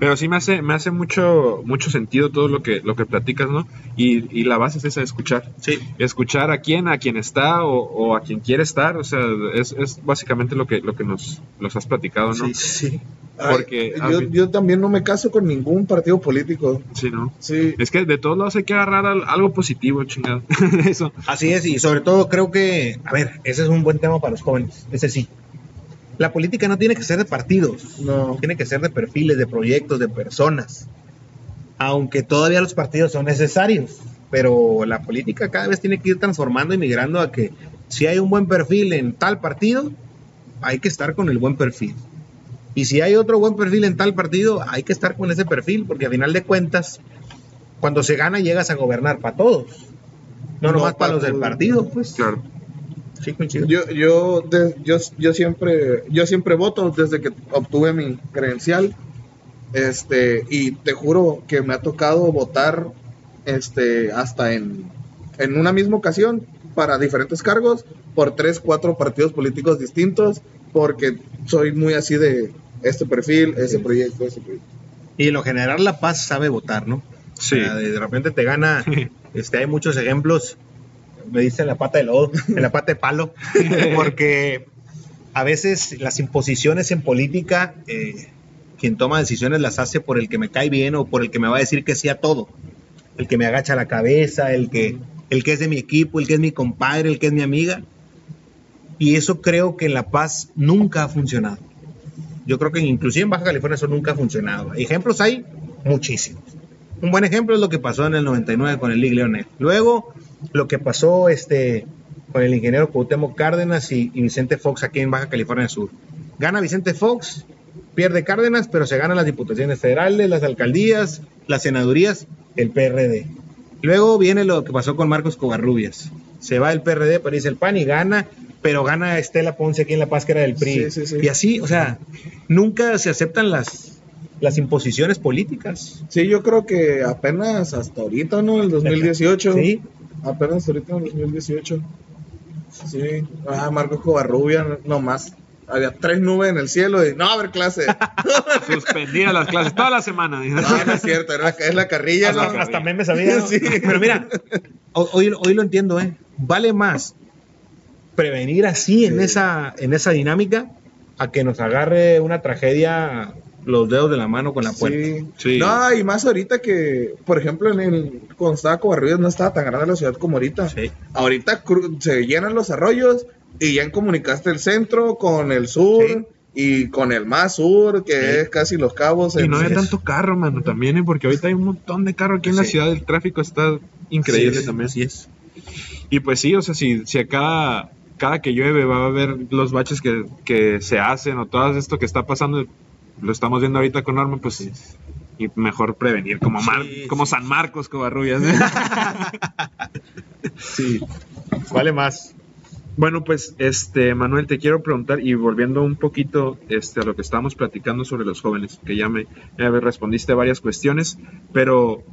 Pero sí me hace, me hace mucho, mucho sentido todo lo que, lo que platicas, ¿no? Y, y la base es esa, escuchar. Sí. Escuchar a quién, a quien está o, o a quien quiere estar. O sea, es, es básicamente lo que, lo que nos los has platicado, ¿no? Sí, sí. Porque- Ay, yo, yo también no me caso con ningún partido político. Sí, ¿no? Sí. Es que de todos lados hay que agarrar al- algo positivo, chingado. Eso. Así es, y sobre todo creo que, a ver, ese es un buen tema para los jóvenes, ese sí. La política no tiene que ser de partidos, No. tiene que ser de perfiles, de proyectos, de personas. Aunque todavía los partidos son necesarios, pero la política cada vez tiene que ir transformando y migrando a que si hay un buen perfil en tal partido, hay que estar con el buen perfil. Y si hay otro buen perfil en tal partido, hay que estar con ese perfil, porque a final de cuentas, cuando se gana llegas a gobernar para todos. No, No nomás pa' para los del partido, pues. Claro. Sí, coincido. Yo, yo, de- yo, yo siempre, yo siempre voto desde que obtuve mi credencial. Este, y te juro que me ha tocado votar este, hasta en, en una misma ocasión para diferentes cargos por tres, cuatro partidos políticos distintos, porque soy muy así de este perfil, ese proyecto, ese proyecto. Y en lo general La Paz sabe votar, ¿no? Sí. O sea, de, de repente te gana, este, hay muchos ejemplos, me dicen la pata de lodo, en la pata de palo, porque a veces las imposiciones en política, eh, quien toma decisiones las hace por el que me cae bien o por el que me va a decir que sí a todo. El que me agacha la cabeza, el que, el que es de mi equipo, el que es mi compadre, el que es mi amiga. Y eso creo que en La Paz nunca ha funcionado. Yo creo que inclusive en Baja California eso nunca ha funcionado. Ejemplos hay muchísimos. Un buen ejemplo es lo que pasó en el 99 con el League Leonel. Luego, lo que pasó este, con el ingeniero Cuauhtémoc Cárdenas y, y Vicente Fox aquí en Baja California Sur. Gana Vicente Fox, pierde Cárdenas, pero se ganan las diputaciones federales, las alcaldías, las senadurías, el PRD. Luego viene lo que pasó con Marcos Covarrubias. Se va el PRD, pero dice el PAN y gana, pero gana Estela Ponce aquí en La Paz, que era del PRI. Sí, sí, sí. Y así, o sea, nunca se aceptan las, las imposiciones políticas. Sí, yo creo que apenas hasta ahorita, ¿no? El 2018. Sí, Apenas ahorita en el 2018. Sí. Ah, Marcos Covarrubia, nomás. Había tres nubes en el cielo y no va a haber clase. Suspendía las clases toda la semana. No, no es cierto, era, es la carrilla. ¿no? hasta, hasta memes había. ¿no? Sí. Pero mira, ho- hoy, hoy lo entiendo, ¿eh? Vale más prevenir así en, esa, en esa dinámica a que nos agarre una tragedia los dedos de la mano con la puerta. Sí. Sí. No, y más ahorita que, por ejemplo, en el, cuando estaba Covarrubias no estaba tan grande la ciudad como ahorita. Sí. Ahorita se llenan los arroyos y ya comunicaste el centro con el sur Sí. y con el más sur, que Sí. es casi los cabos. Y no hay tanto carro, mano, también, ¿eh? porque ahorita hay un montón de carro aquí en la ciudad. El tráfico está increíble también. Así es. Y pues sí, o sea, si, si acá cada que llueve va a haber los baches que, que se hacen o todo esto que está pasando, lo estamos viendo ahorita con Norma, pues y mejor prevenir, como, Mar- Sí, como sí. San Marcos, Covarrubias. ¿eh? sí, vale más. Bueno, pues, este, Manuel, te quiero preguntar, y volviendo un poquito este, a lo que estábamos platicando sobre los jóvenes, que ya me, me respondiste varias cuestiones, pero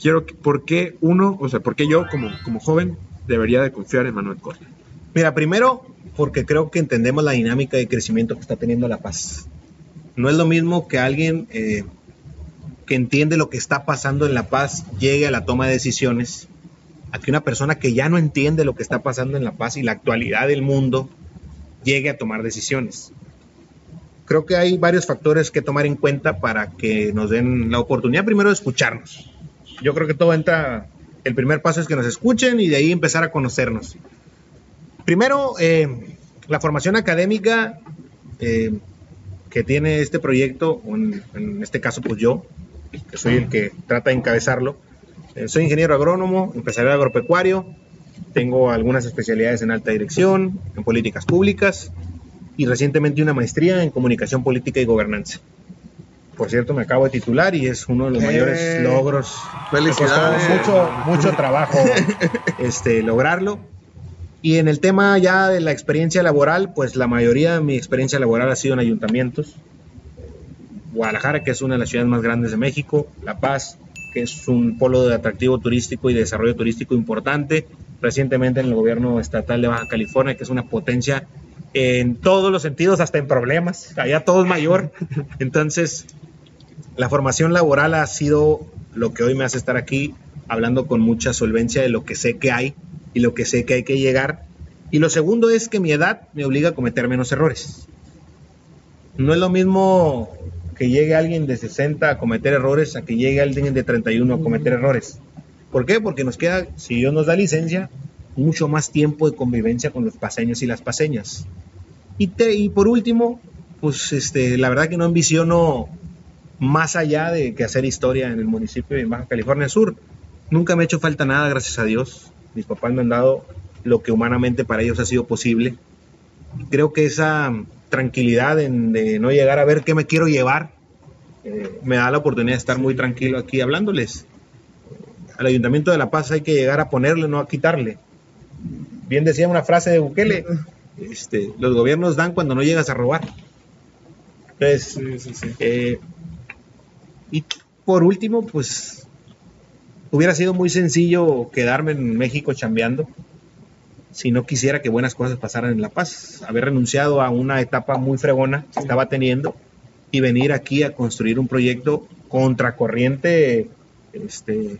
quiero, que- ¿por qué uno, o sea, por qué yo como, como joven debería de confiar en Manuel Corte? Mira, primero, porque creo que entendemos la dinámica de crecimiento que está teniendo La Paz. No es lo mismo que alguien eh, que entiende lo que está pasando en La Paz llegue a la toma de decisiones, a que una persona que ya no entiende lo que está pasando en La Paz y la actualidad del mundo llegue a tomar decisiones. Creo que hay varios factores que tomar en cuenta para que nos den la oportunidad primero de escucharnos. Yo creo que todo entra, el primer paso es que nos escuchen y de ahí empezar a conocernos. Primero, eh, la formación académica eh, que tiene este proyecto, en, en este caso pues yo, que soy el que trata de encabezarlo. Eh, soy ingeniero agrónomo, empresarial agropecuario, tengo algunas especialidades en alta dirección, en políticas públicas y recientemente una maestría en comunicación política y gobernanza. Por cierto, me acabo de titular y es uno de los Eh, mayores logros. felicidades. Me costó mucho, mucho trabajo este, lograrlo. Y en el tema ya de la experiencia laboral, pues la mayoría de mi experiencia laboral ha sido en ayuntamientos. Guadalajara, que es una de las ciudades más grandes de México, La Paz, que es un polo de atractivo turístico y de desarrollo turístico importante, recientemente en el gobierno estatal de Baja California, que es una potencia en todos los sentidos, hasta en problemas, allá todo es mayor. Entonces, la formación laboral ha sido lo que hoy me hace estar aquí hablando con mucha solvencia de lo que sé que hay y lo que sé que hay que llegar. Y lo segundo es que mi edad me obliga a cometer menos errores. No es lo mismo que llegue alguien de 60 a cometer errores a que llegue alguien de 31 a cometer errores. ¿Por qué? Porque nos queda, si Dios nos da licencia, mucho más tiempo de convivencia con los paseños y las paseñas. Y, te- y por último, pues este, la verdad que no ambiciono más allá de que hacer historia en el municipio de Baja California Sur. Nunca me ha hecho falta nada, gracias a Dios. Mis papás me han dado lo que humanamente para ellos ha sido posible. Creo que esa tranquilidad en, de no llegar a ver qué me quiero llevar eh, me da la oportunidad de estar muy tranquilo aquí hablándoles. Al Ayuntamiento de La Paz hay que llegar a ponerle, no a quitarle. Bien decía una frase de Bukele, este, los gobiernos dan cuando no llegas a robar. Entonces, eh, y por último, pues hubiera sido muy sencillo quedarme en México chambeando si no quisiera que buenas cosas pasaran en La Paz. Haber renunciado a una etapa muy fregona que estaba teniendo y venir aquí a construir un proyecto contracorriente, este,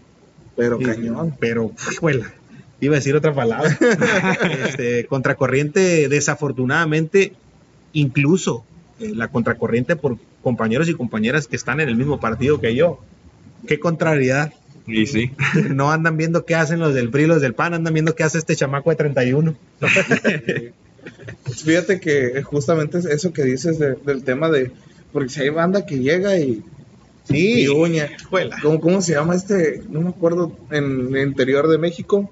Pero y- cañón. Pero, hijuela, iba a decir otra palabra. Este, contracorriente, desafortunadamente, incluso eh, la contracorriente por compañeros y compañeras que están en el mismo partido que yo. Qué contrariedad. Y sí. No andan viendo qué hacen los del PRI los del PAN, andan viendo qué hace este chamaco de 31. Fíjate que justamente es eso que dices de- del tema de. Porque si hay banda que llega y. Sí, y uña. ¿Cómo, ¿Cómo se llama este? No me acuerdo. En el interior de México.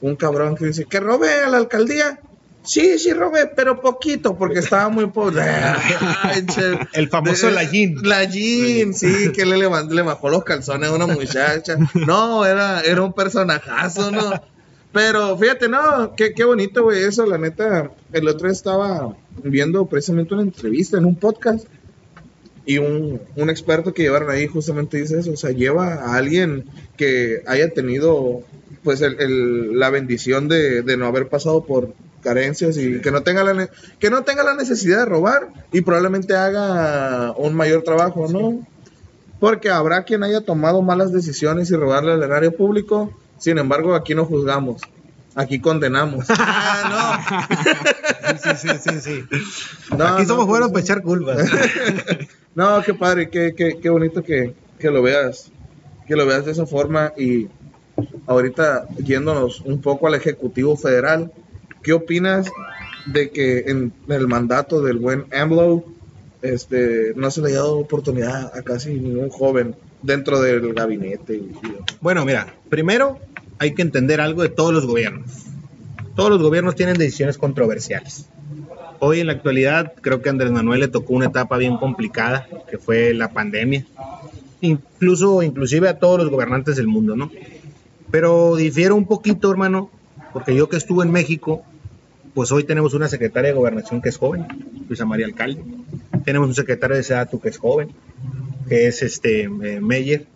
Un cabrón que dice: ¿Que robe a la alcaldía? Sí, sí, robé, pero poquito, porque estaba muy pobre. El famoso De- Lallín. Lallín, sí, que le, le bajó los calzones a una muchacha. No, era, era un personajazo, ¿no? Pero fíjate, no, qué, qué bonito, güey, eso, la neta. El otro día estaba viendo precisamente una entrevista en un podcast y un, un experto que llevaron ahí justamente dice eso, o sea, lleva a alguien que haya tenido pues el, el- la bendición de, de no haber pasado por carencias y que no tenga la que no tenga la necesidad de robar y probablemente haga un mayor trabajo, ¿no? Porque habrá quien haya tomado malas decisiones y robarle al erario público, sin embargo, aquí no juzgamos, aquí condenamos. Ah, Sí, sí, sí, sí. no. No, Aquí no, somos buenos para echar culpas. No, qué padre, qué, qué, qué bonito que, que lo veas, que lo veas de esa forma y ahorita yéndonos un poco al Ejecutivo Federal, ¿qué opinas de que en el mandato del buen AMLO este, no se le haya dado oportunidad a casi ningún joven dentro del gabinete? Bueno, mira, primero hay que entender algo de todos los gobiernos. Todos los gobiernos tienen decisiones controversiales. Hoy en la actualidad creo que a Andrés Manuel le tocó una etapa bien complicada, que fue la pandemia. Incluso, inclusive a todos los gobernantes del mundo, ¿no? Pero difiero un poquito, hermano, porque yo que estuve en México, pues hoy tenemos una secretaria de gobernación que es joven, Luisa María Alcalde. Tenemos un secretario de SEDATU que es joven, que es este eh, Meyer,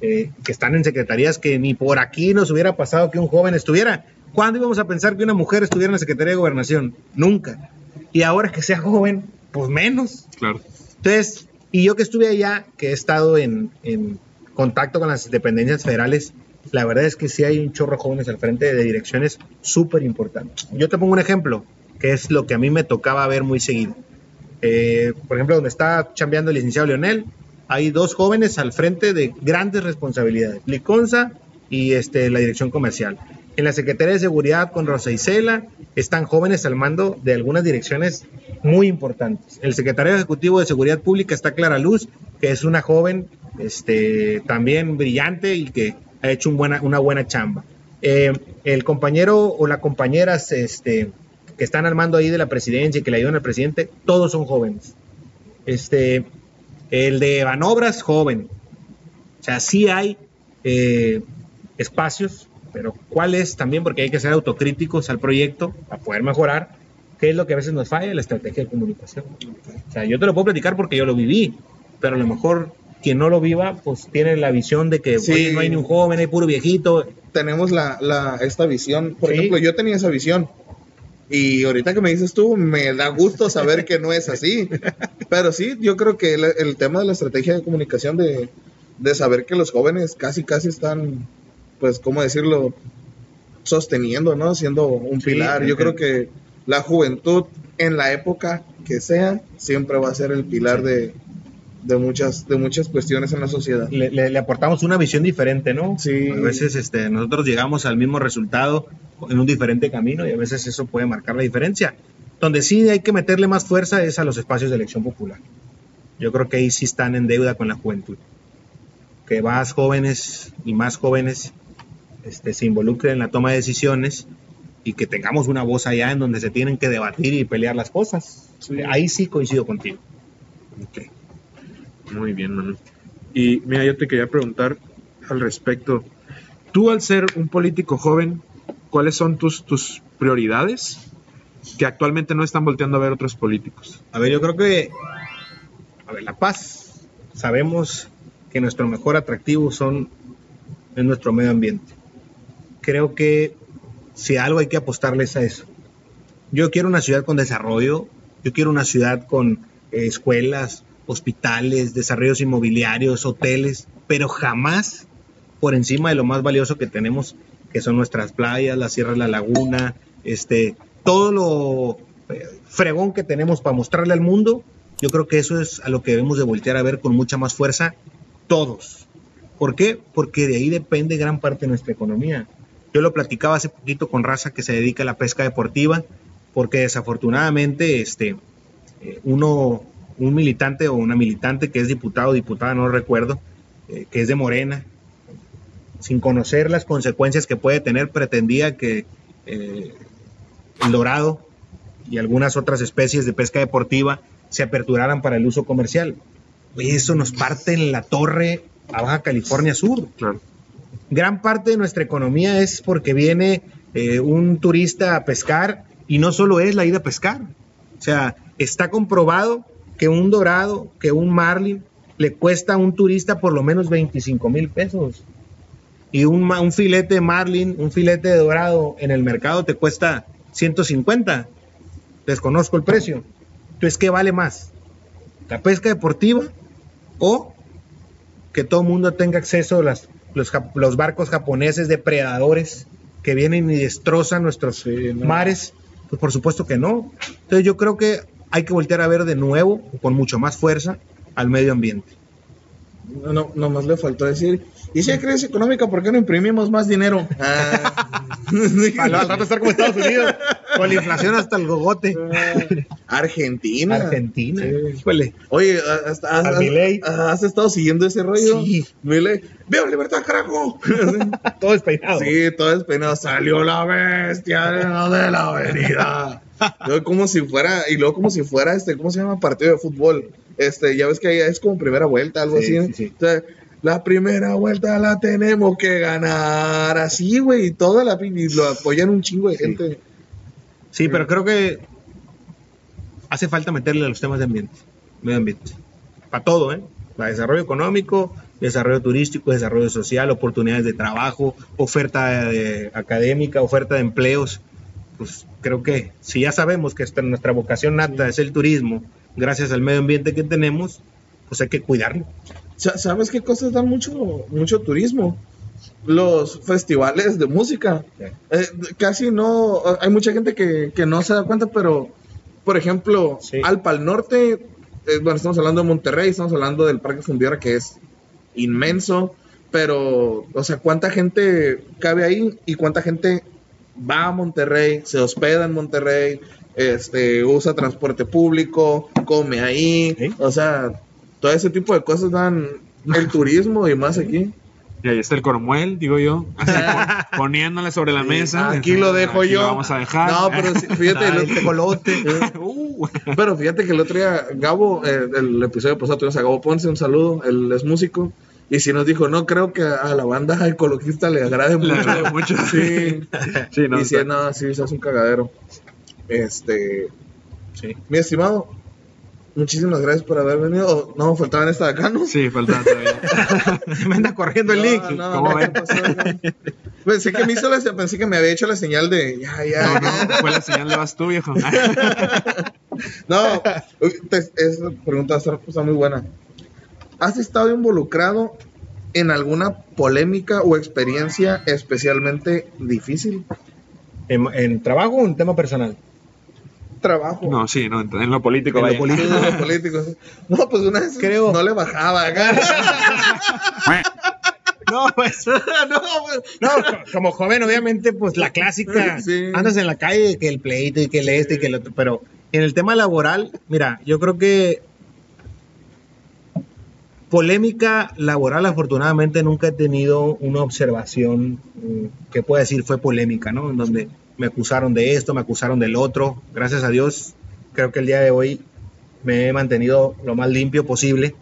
eh, que están en secretarías que ni por aquí nos hubiera pasado que un joven estuviera. ¿Cuándo íbamos a pensar que una mujer estuviera en la Secretaría de Gobernación? Nunca. Y ahora que sea joven, pues menos. Claro. Entonces, y yo que estuve allá, que he estado en, en contacto con las dependencias federales, la verdad es que sí hay un chorro jóvenes al frente de direcciones súper importantes. Yo te pongo un ejemplo, que es lo que a mí me tocaba ver muy seguido. Eh, por ejemplo, donde está chambeando el licenciado Leonel, hay dos jóvenes al frente de grandes responsabilidades, Liconza y este, la dirección comercial. En la Secretaría de Seguridad con Rosa Isela están jóvenes al mando de algunas direcciones muy importantes. El secretario ejecutivo de Seguridad Pública está Clara Luz, que es una joven este, también brillante y que ha hecho un buena, una buena chamba. Eh, el compañero o la compañera este, que están al mando ahí de la presidencia y que le ayudan al presidente, todos son jóvenes. Este, el de Banobras, joven. O sea, sí hay eh, espacios, pero ¿cuál es también? Porque hay que ser autocríticos al proyecto para poder mejorar. ¿Qué es lo que a veces nos falla? La estrategia de comunicación. O sea, yo te lo puedo platicar porque yo lo viví, pero a lo mejor quien no lo viva, pues tiene la visión de que Sí. oye, no hay ni un joven, hay puro viejito. tenemos la, la, esta visión. Por Sí. ejemplo, yo tenía esa visión. Y ahorita que me dices tú, me da gusto saber que no es así. Pero sí, yo creo que el, el tema de la estrategia de comunicación, de, de saber que los jóvenes casi, casi están, pues, ¿cómo decirlo? Sosteniendo, ¿no? Siendo un Sí, pilar. Yo creo que la juventud, en la época que sea, siempre va a ser el pilar de, de, muchas, de muchas cuestiones en la sociedad. Le, le- le aportamos una visión diferente, ¿no? Sí. A veces este, nosotros llegamos al mismo resultado en un diferente camino y a veces eso puede marcar la diferencia. Donde sí hay que meterle más fuerza es a los espacios de elección popular. Yo creo que ahí sí están en deuda con la juventud. Que más jóvenes y más jóvenes este, se involucren en la toma de decisiones y que tengamos una voz allá en donde se tienen que debatir y pelear las cosas. Ahí sí coincido contigo. Ok. Muy bien, Manu. Y mira, yo te quería preguntar al respecto. Tú, al ser un político joven, ¿cuáles son tus, tus prioridades que actualmente no están volteando a ver otros políticos? A ver, yo creo que, a ver, la paz. Sabemos que nuestro mejor atractivo son es nuestro medio ambiente. Creo que si algo hay que apostarles a eso. Yo quiero una ciudad con desarrollo, yo quiero una ciudad con eh, escuelas, hospitales, desarrollos inmobiliarios, hoteles, pero jamás por encima de lo más valioso que tenemos, que son nuestras playas, la Sierra de la Laguna, este, todo lo eh, fregón que tenemos para mostrarle al mundo, yo creo que eso es a lo que debemos de voltear a ver con mucha más fuerza todos. ¿Por qué? Porque de ahí depende gran parte de nuestra economía. Yo lo platicaba hace poquito con Raza que se dedica a la pesca deportiva, porque desafortunadamente este, eh, uno, un militante o una militante que es diputado o diputada, no recuerdo, eh, que es de Morena, sin conocer las consecuencias que puede tener, pretendía que eh, el dorado y algunas otras especies de pesca deportiva se aperturaran para el uso comercial. Oye, eso nos parte en la torre a Baja California Sur. Claro. Gran parte de nuestra economía es porque viene eh, un turista a pescar y no solo es la ida a pescar. O sea, está comprobado que un dorado, que un marlin, le cuesta a un turista por lo menos 25 mil pesos. Y un, filete de marlin, un filete de dorado en el mercado te cuesta 150. Desconozco el precio. Entonces, ¿qué vale más? ¿La pesca deportiva o que todo el mundo tenga acceso a las, los, barcos japoneses depredadores que vienen y destrozan nuestros mares? Pues por supuesto que no. Entonces yo creo que hay que voltear a ver de nuevo, con mucho más fuerza, al medio ambiente. No, no, nomás le faltó decir, y si hay crisis económica, ¿por qué no imprimimos más dinero? Ah. Al al rato estar como Estados Unidos, con la inflación hasta el gogote. Argentina. Argentina, Sí. híjole. Oye, hasta, has, Al Milei. has estado siguiendo ese rollo. Sí. Milei, ¡Viva libertad, carajo! Todo despeinado. sí, todo despeinado. Salió la bestia de la, de la avenida. Luego como si fuera, y luego como si fuera este, ¿cómo se llama? Partido de fútbol. Este, ya ves que ahí es como primera vuelta, algo Sí, así. sí, sí. O sea, la primera vuelta la tenemos que ganar. Así, güey, y toda la y lo apoyan un chingo de Sí. gente. Sí, pero creo que hace falta meterle a los temas de ambiente, medio ambiente. Para todo, ¿eh? Para desarrollo económico, desarrollo turístico, desarrollo social, oportunidades de trabajo, oferta de- académica, oferta de empleos. Pues creo que si ya sabemos que esta- nuestra vocación nata es el turismo, gracias al medio ambiente que tenemos, pues hay que cuidarlo. Sa- ¿Sabes qué cosas dan mucho, mucho turismo? Los festivales de música. Eh, casi no, hay mucha gente que, que no se da cuenta, pero, por ejemplo, Sí. al Pal Norte, eh, bueno, estamos hablando de Monterrey, estamos hablando del Parque Fundidora, que es inmenso, pero, o sea, ¿cuánta gente cabe ahí y cuánta gente va a Monterrey, se hospeda en Monterrey, este, usa transporte público, come ahí, Sí. o sea, todo ese tipo de cosas dan el turismo y más aquí. Y ahí está el cormuel, digo yo, poniéndole sobre la mesa. Aquí lo dejo Aquí yo. lo vamos a dejar. No, pero sí, fíjate, el tecolote. Uh, pero fíjate que el otro día Gabo, eh, el episodio pasado tuvimos a Gabo Ponce, un saludo, él es músico. Y si nos dijo, no creo que a la banda ecologista le agrade Le mucho. agrade mucho. Sí. sí, no, y si no, sí, se hace un cagadero. Este, Sí. mi estimado, muchísimas gracias por haber venido. Oh, No, faltaban esta de acá, ¿no? Sí, falta todavía. Me anda corriendo el link. No, ¿Cómo ven? Pensé que me hizo la, pensé que me había hecho la señal de ya, ya. No, no, fue la señal de vas tú, viejo. No, te- esa pregunta está, está muy buena. ¿Has estado involucrado en alguna polémica o experiencia especialmente difícil? En, en trabajo o en tema personal. Trabajo. No, sí, no, en lo político, En lo vaya. político. Los políticos. No, pues una vez Creo- no le bajaba acá. No, pues. no, pues. No, co- como joven, obviamente, pues la clásica. Sí. Andas en la calle, que el pleito y que el este y que el otro. Pero en el tema laboral, mira, yo creo que. Polémica laboral, afortunadamente, nunca he tenido una observación mm, que pueda decir fue polémica, ¿no? En donde me acusaron de esto, me acusaron del otro. Gracias a Dios, creo que el día de hoy me he mantenido lo más limpio posible.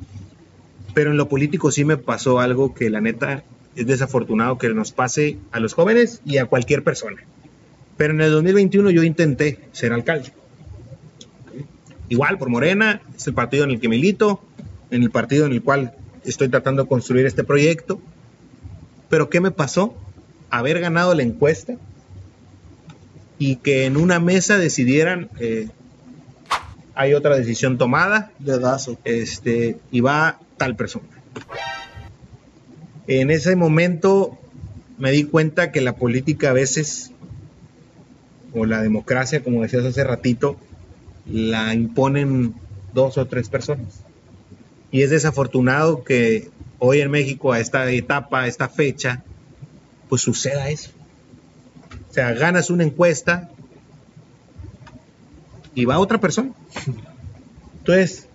Pero en lo político sí me pasó algo que la neta es desafortunado que nos pase a los jóvenes y a cualquier persona. Pero en el 2021 yo intenté ser alcalde. Igual por Morena, es el partido en el que milito, en el partido en el cual estoy tratando de construir este proyecto. Pero ¿qué me pasó? Haber ganado la encuesta y que en una mesa decidieran, eh, hay otra decisión tomada, Dedazo. este, y va tal persona. En ese momento me di cuenta que la política a veces, o la democracia, como decías hace ratito, la imponen dos o tres personas. Y es desafortunado que hoy en México, a esta etapa, a esta fecha, pues suceda eso. Sea, ganas una encuesta y va otra persona. Entonces,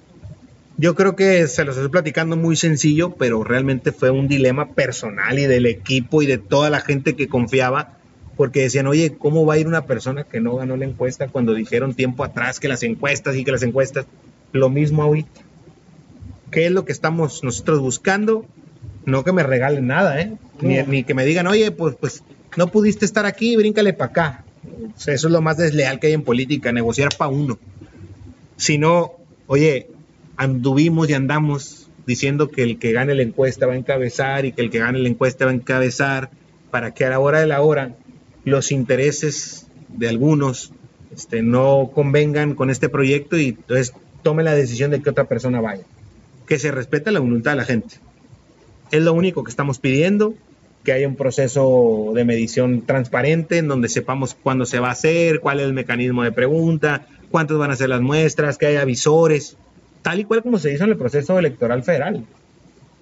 yo creo que se los estoy platicando muy sencillo, pero realmente fue un dilema personal y del equipo y de toda la gente que confiaba, porque decían, oye, ¿cómo va a ir una persona que no ganó la encuesta cuando dijeron tiempo atrás que las encuestas y que las encuestas, lo mismo ahorita? ¿Qué es lo que estamos nosotros buscando? No que me regalen nada, ¿eh? Ni que me digan, oye, pues, pues no pudiste estar aquí, bríncale para acá. Eso es lo más desleal que hay en política, negociar para uno. Sino, oye, anduvimos y andamos diciendo que el que gane la encuesta va a encabezar y que el que gane la encuesta va a encabezar para que a la hora de la hora los intereses de algunos este, no convengan con este proyecto y entonces tome la decisión de que otra persona vaya. Que se respete la voluntad de la gente. Es lo único que estamos pidiendo, que haya un proceso de medición transparente en donde sepamos cuándo se va a hacer, cuál es el mecanismo de pregunta, cuántas van a ser las muestras, que haya visores. tal y cual como se hizo en el proceso electoral federal.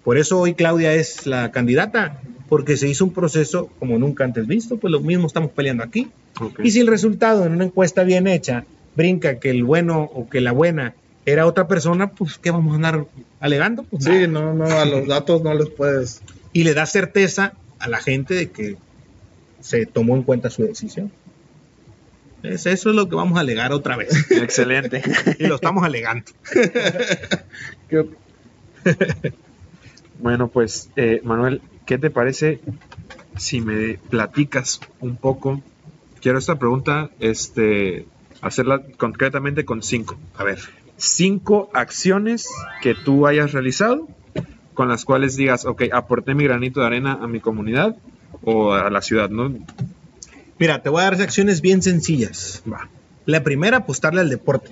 Por eso hoy Claudia es la candidata, porque se hizo un proceso como nunca antes visto, pues lo mismo estamos peleando aquí. Ok. Y si el resultado en una encuesta bien hecha brinca que el bueno o que la buena era otra persona, pues ¿qué vamos a andar alegando? Pues, Sí, nada. no, no, a los datos no les puedes. Y le da certeza a la gente de que se tomó en cuenta su decisión. Es- eso es lo que vamos a alegar otra vez. Excelente. y lo estamos alegando. Bueno, pues, eh, Manuel, ¿qué te parece si me platicas un poco? Quiero esta pregunta, este, hacerla concretamente con cinco. A ver. Cinco acciones que tú hayas realizado con las cuales digas, ok, aporté mi granito de arena a mi comunidad o a la ciudad, ¿no? Mira, te voy a dar acciones bien sencillas. Va. La primera, apostarle al deporte.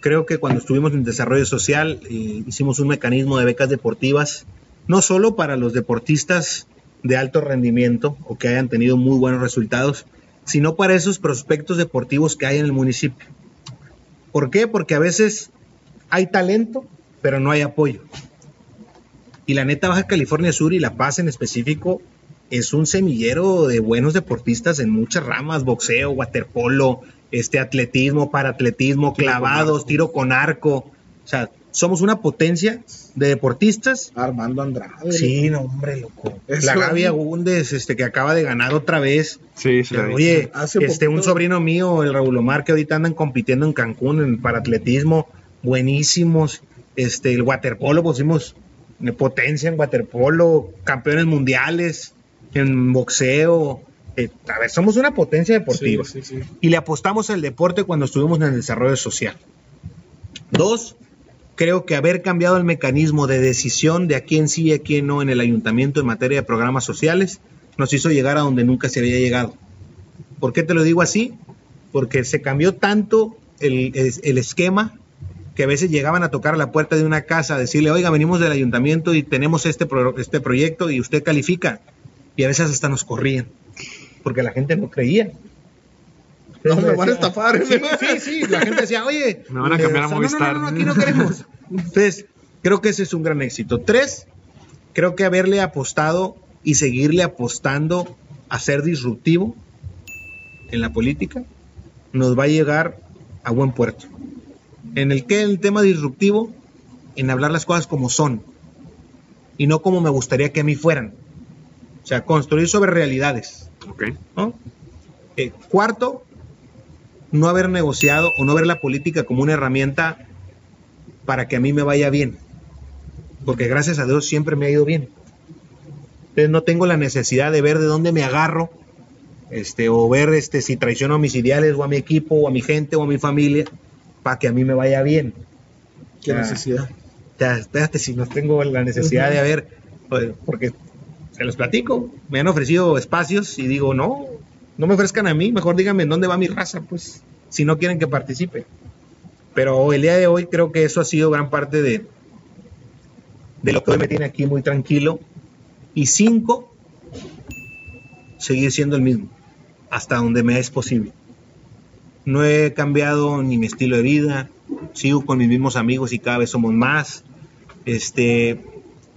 Creo que cuando estuvimos en desarrollo social eh, hicimos un mecanismo de becas deportivas, no solo para los deportistas de alto rendimiento o que hayan tenido muy buenos resultados, sino para esos prospectos deportivos que hay en el municipio. ¿Por qué? Porque a veces hay talento, pero no hay apoyo. Y la neta Baja California Sur y La Paz en específico es un semillero de buenos deportistas en muchas ramas, boxeo, waterpolo, este atletismo, paratletismo, Tiro con clavados, tiro con arco. O sea, somos una potencia de deportistas. Armando Andrade. Sí, no, hombre, loco. Eso la Gaby Agúndez, este, que acaba de ganar otra vez. Sí, sí. Oye, Hace este, un sobrino mío, el Raúl Omar, que ahorita andan compitiendo en Cancún en paratletismo, buenísimos. Este, el waterpolo, pusimos eh, potencia en waterpolo, campeones mundiales, en boxeo. Eh, a ver, somos una potencia deportiva. Sí, sí, sí. Y le apostamos al deporte cuando estuvimos en el desarrollo social. Dos, creo que haber cambiado el mecanismo de decisión de a quién sí y a quién no en el ayuntamiento en materia de programas sociales nos hizo llegar a donde nunca se había llegado. ¿Por qué te lo digo así? Porque se cambió tanto el- el esquema que a veces llegaban a tocar a la puerta de una casa a decirle, oiga, venimos del ayuntamiento y tenemos este, pro- este proyecto y usted califica. Y a veces hasta nos corrían, porque la gente no creía. No, me van a estafar. Sí, sí, sí, la gente decía, oye, Me van a cambiar a Movistar. No, no, no, aquí no queremos. Entonces, creo que ese es un gran éxito. Tres, creo que haberle apostado y seguirle apostando a ser disruptivo en la política nos va a llegar a buen puerto. En el que el tema disruptivo, en hablar las cosas como son y no como me gustaría que a mí fueran. O sea, construir sobre realidades. Ok. ¿no? Eh, cuarto, no haber negociado o no ver la política como una herramienta para que a mí me vaya bien. Porque gracias a Dios siempre me ha ido bien. Entonces no tengo la necesidad de ver de dónde me agarro, este, o ver este, si traiciono a mis ideales, o a mi equipo, o a mi gente, o a mi familia, para que a mí me vaya bien. Qué Ya. necesidad. Ya, espérate, si no tengo la necesidad de haber, pues, porque se los platico, me han ofrecido espacios y digo, no, no me ofrezcan a mí, mejor díganme en dónde va mi raza, pues, si no quieren que participe. Pero el día de hoy creo que eso ha sido gran parte de, de lo que hoy me tiene aquí muy tranquilo. Y cinco, seguir siendo el mismo, hasta donde me es posible. No he cambiado ni mi estilo de vida, sigo con mis mismos amigos y cada vez somos más. Este,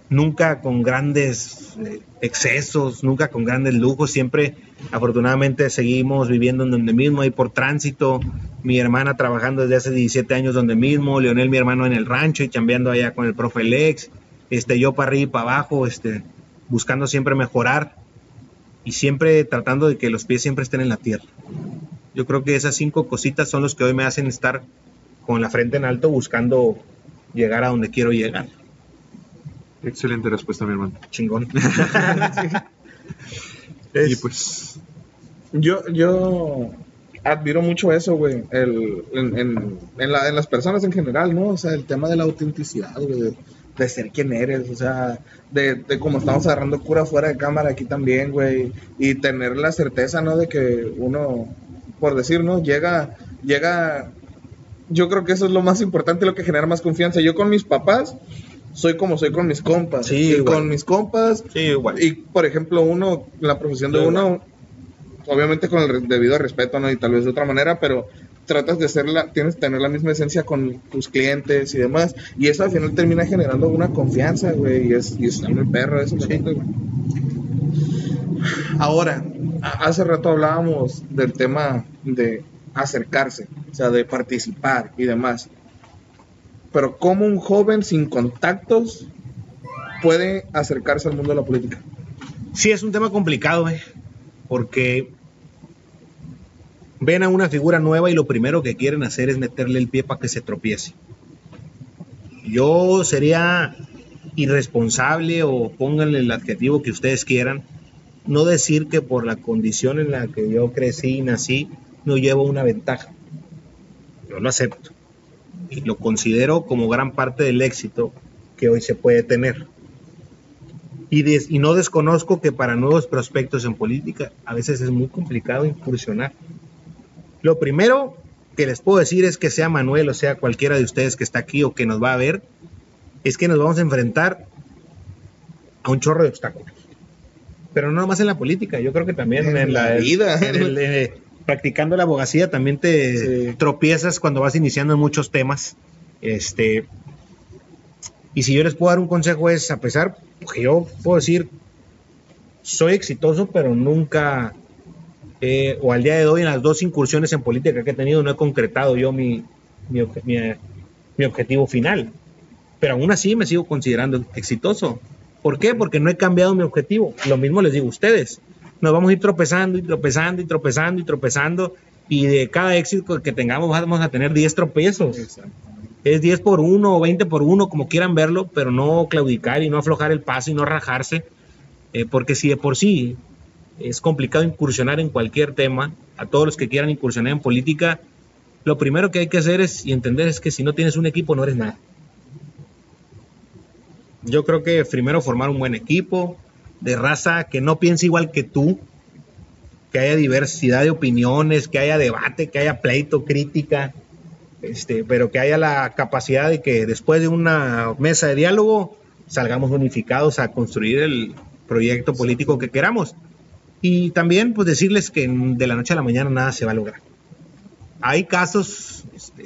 nunca con grandes eh, excesos, nunca con grandes lujos, siempre afortunadamente seguimos viviendo en donde mismo, ahí por tránsito, mi hermana trabajando desde hace 17 años donde mismo, Leonel mi hermano en el rancho y chambeando allá con el profe Lex, este, yo para arriba y para abajo, este, buscando siempre mejorar y siempre tratando de que los pies siempre estén en la tierra. Yo creo que esas cinco cositas son los que hoy me hacen estar con la frente en alto buscando llegar a donde quiero llegar. Excelente respuesta, mi hermano. Chingón. Y pues, Yo, yo admiro mucho eso, güey, el, en, en, en, la- en las personas en general, ¿no? O sea, el tema de la autenticidad, güey, de, de ser quien eres, o sea, de, de como estamos agarrando cura fuera de cámara aquí también, güey, y tener la certeza, ¿no? De que uno, por decir, ¿no? Llega, llega, yo creo que eso es lo más importante, lo que genera más confianza. Yo con mis papás soy como soy con mis compas. Sí, y igual. con mis compas Sí, igual. y por ejemplo, uno, la profesión de Sí, uno, obviamente con el debido respeto, ¿no? Y tal vez de otra manera, pero tratas de ser la, tienes que tener la misma esencia con tus clientes y demás. Y eso al final termina generando una confianza, güey. Y es, y está muy perro eso, güey. Ahora, hace rato hablábamos del tema de acercarse, o sea, de participar y demás. Pero ¿cómo un joven sin contactos puede acercarse al mundo de la política? Sí, es un tema complicado, eh, porque ven a una figura nueva y lo primero que quieren hacer es meterle el pie para que se tropiece. Yo sería irresponsable o pónganle el adjetivo que ustedes quieran, no decir que por la condición en la que yo crecí y nací no llevo una ventaja. Yo lo acepto y lo considero como gran parte del éxito que hoy se puede tener. Y, no desconozco que para nuevos prospectos en política a veces es muy complicado incursionar. Lo primero que les puedo decir es que sea Manuel o sea cualquiera de ustedes que está aquí o que nos va a ver, es que nos vamos a enfrentar a un chorro de obstáculos. Pero no nomás en la política, yo creo que también en, En la, la vida. en el, eh, practicando la abogacía también te Sí. tropiezas cuando vas iniciando en muchos temas. Este, y si yo les puedo dar un consejo es, a pesar, porque yo puedo decir, soy exitoso, pero nunca, eh, o al día de hoy, en las dos incursiones en política que he tenido, no he concretado yo mi, mi, mi- mi objetivo final. Pero aún así me sigo considerando exitoso. ¿Por qué? Porque no he cambiado mi objetivo. Lo mismo les digo a ustedes. Nos vamos a ir tropezando y tropezando y tropezando y tropezando. Y de cada éxito que tengamos vamos a tener 10 tropiezos es 10 por 1 o 20 por 1, como quieran verlo, pero no claudicar y no aflojar el paso y no rajarse, eh, porque si de por sí es complicado incursionar en cualquier tema, a todos los que quieran incursionar en política, lo primero que hay que hacer es y entender es que si no tienes un equipo no eres nada. Yo creo que primero formar un buen equipo de raza que no piense igual que tú, que haya diversidad de opiniones, que haya debate, que haya pleito, crítica, este, pero que haya la capacidad de que después de una mesa de diálogo salgamos unificados a construir el proyecto político que queramos. Y también pues decirles que de la noche a la mañana nada se va a lograr. Hay casos este,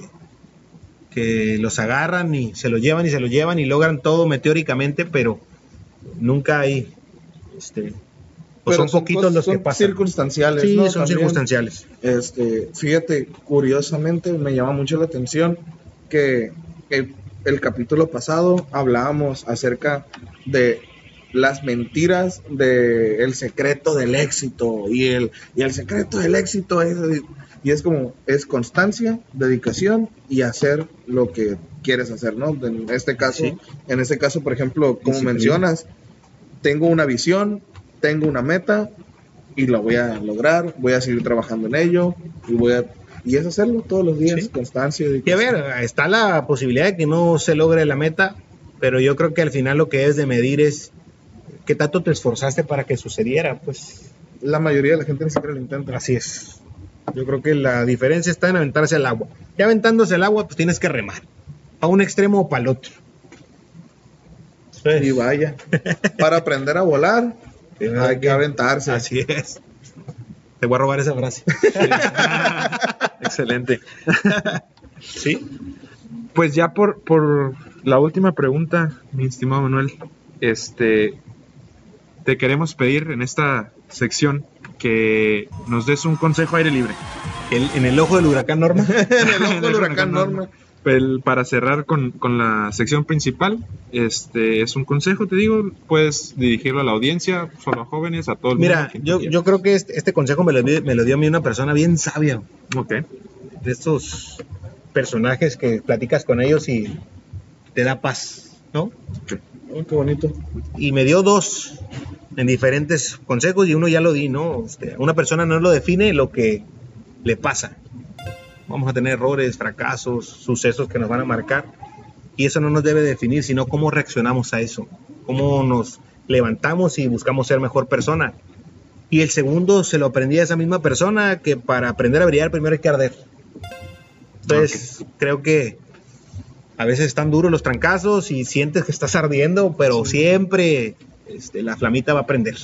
que los agarran y se lo llevan y se lo llevan y logran todo meteóricamente, pero nunca hay, este, pues Pero son poquitos los que son pasan. circunstanciales, Sí, ¿no? son También. circunstanciales. Este, fíjate, curiosamente me llama mucho la atención que el, el capítulo pasado hablábamos acerca de las mentiras de el secreto del éxito y el y el secreto del éxito es y es como es constancia, dedicación y hacer lo que quieres hacer, ¿no? En este caso, Sí. en este caso, por ejemplo, como mencionas, tengo una visión, tengo una meta y la voy a lograr, voy a seguir trabajando en ello y voy a y es hacerlo todos los días, Sí. constancia Y a ver, está la posibilidad de que no se logre la meta, pero yo creo que al final lo que debes de medir es qué tanto te esforzaste para que sucediera. Pues La mayoría de la gente ni siquiera lo intenta. así es. Yo creo que la diferencia está en aventarse al agua. Ya aventándose al agua, pues tienes que remar. A un extremo o para el otro. Y vaya, para aprender a volar hay que aventarse. Así es. Te voy a robar esa frase. Excelente. Sí. Pues ya por, por la última pregunta, mi estimado Manuel, este, te queremos pedir en esta sección que nos des un consejo aire libre. El- en el ojo del huracán Norma. en el ojo del huracán Norma. El- para cerrar con, con la sección principal, este es un consejo, te digo, puedes dirigirlo a la audiencia, solo a jóvenes, a todo el mundo. Mira, quien tú yo, yo creo que este, este consejo me lo, me lo dio a mí una persona bien sabia. Ok. de estos personajes que platicas con ellos y te da paz, ¿no? Oh, qué bonito. Y me dio dos en diferentes consejos y uno ya lo di, ¿no? Este, una persona no lo define lo que le pasa. Vamos a tener errores, fracasos, sucesos que nos van a marcar y eso no nos debe definir, sino cómo reaccionamos a eso, cómo nos levantamos y buscamos ser mejor persona. Y el segundo se lo aprendí a esa misma persona que para aprender a brillar primero hay que arder. Entonces, creo que a veces están duros los trancazos y sientes que estás ardiendo, pero siempre este, la flamita va a prender.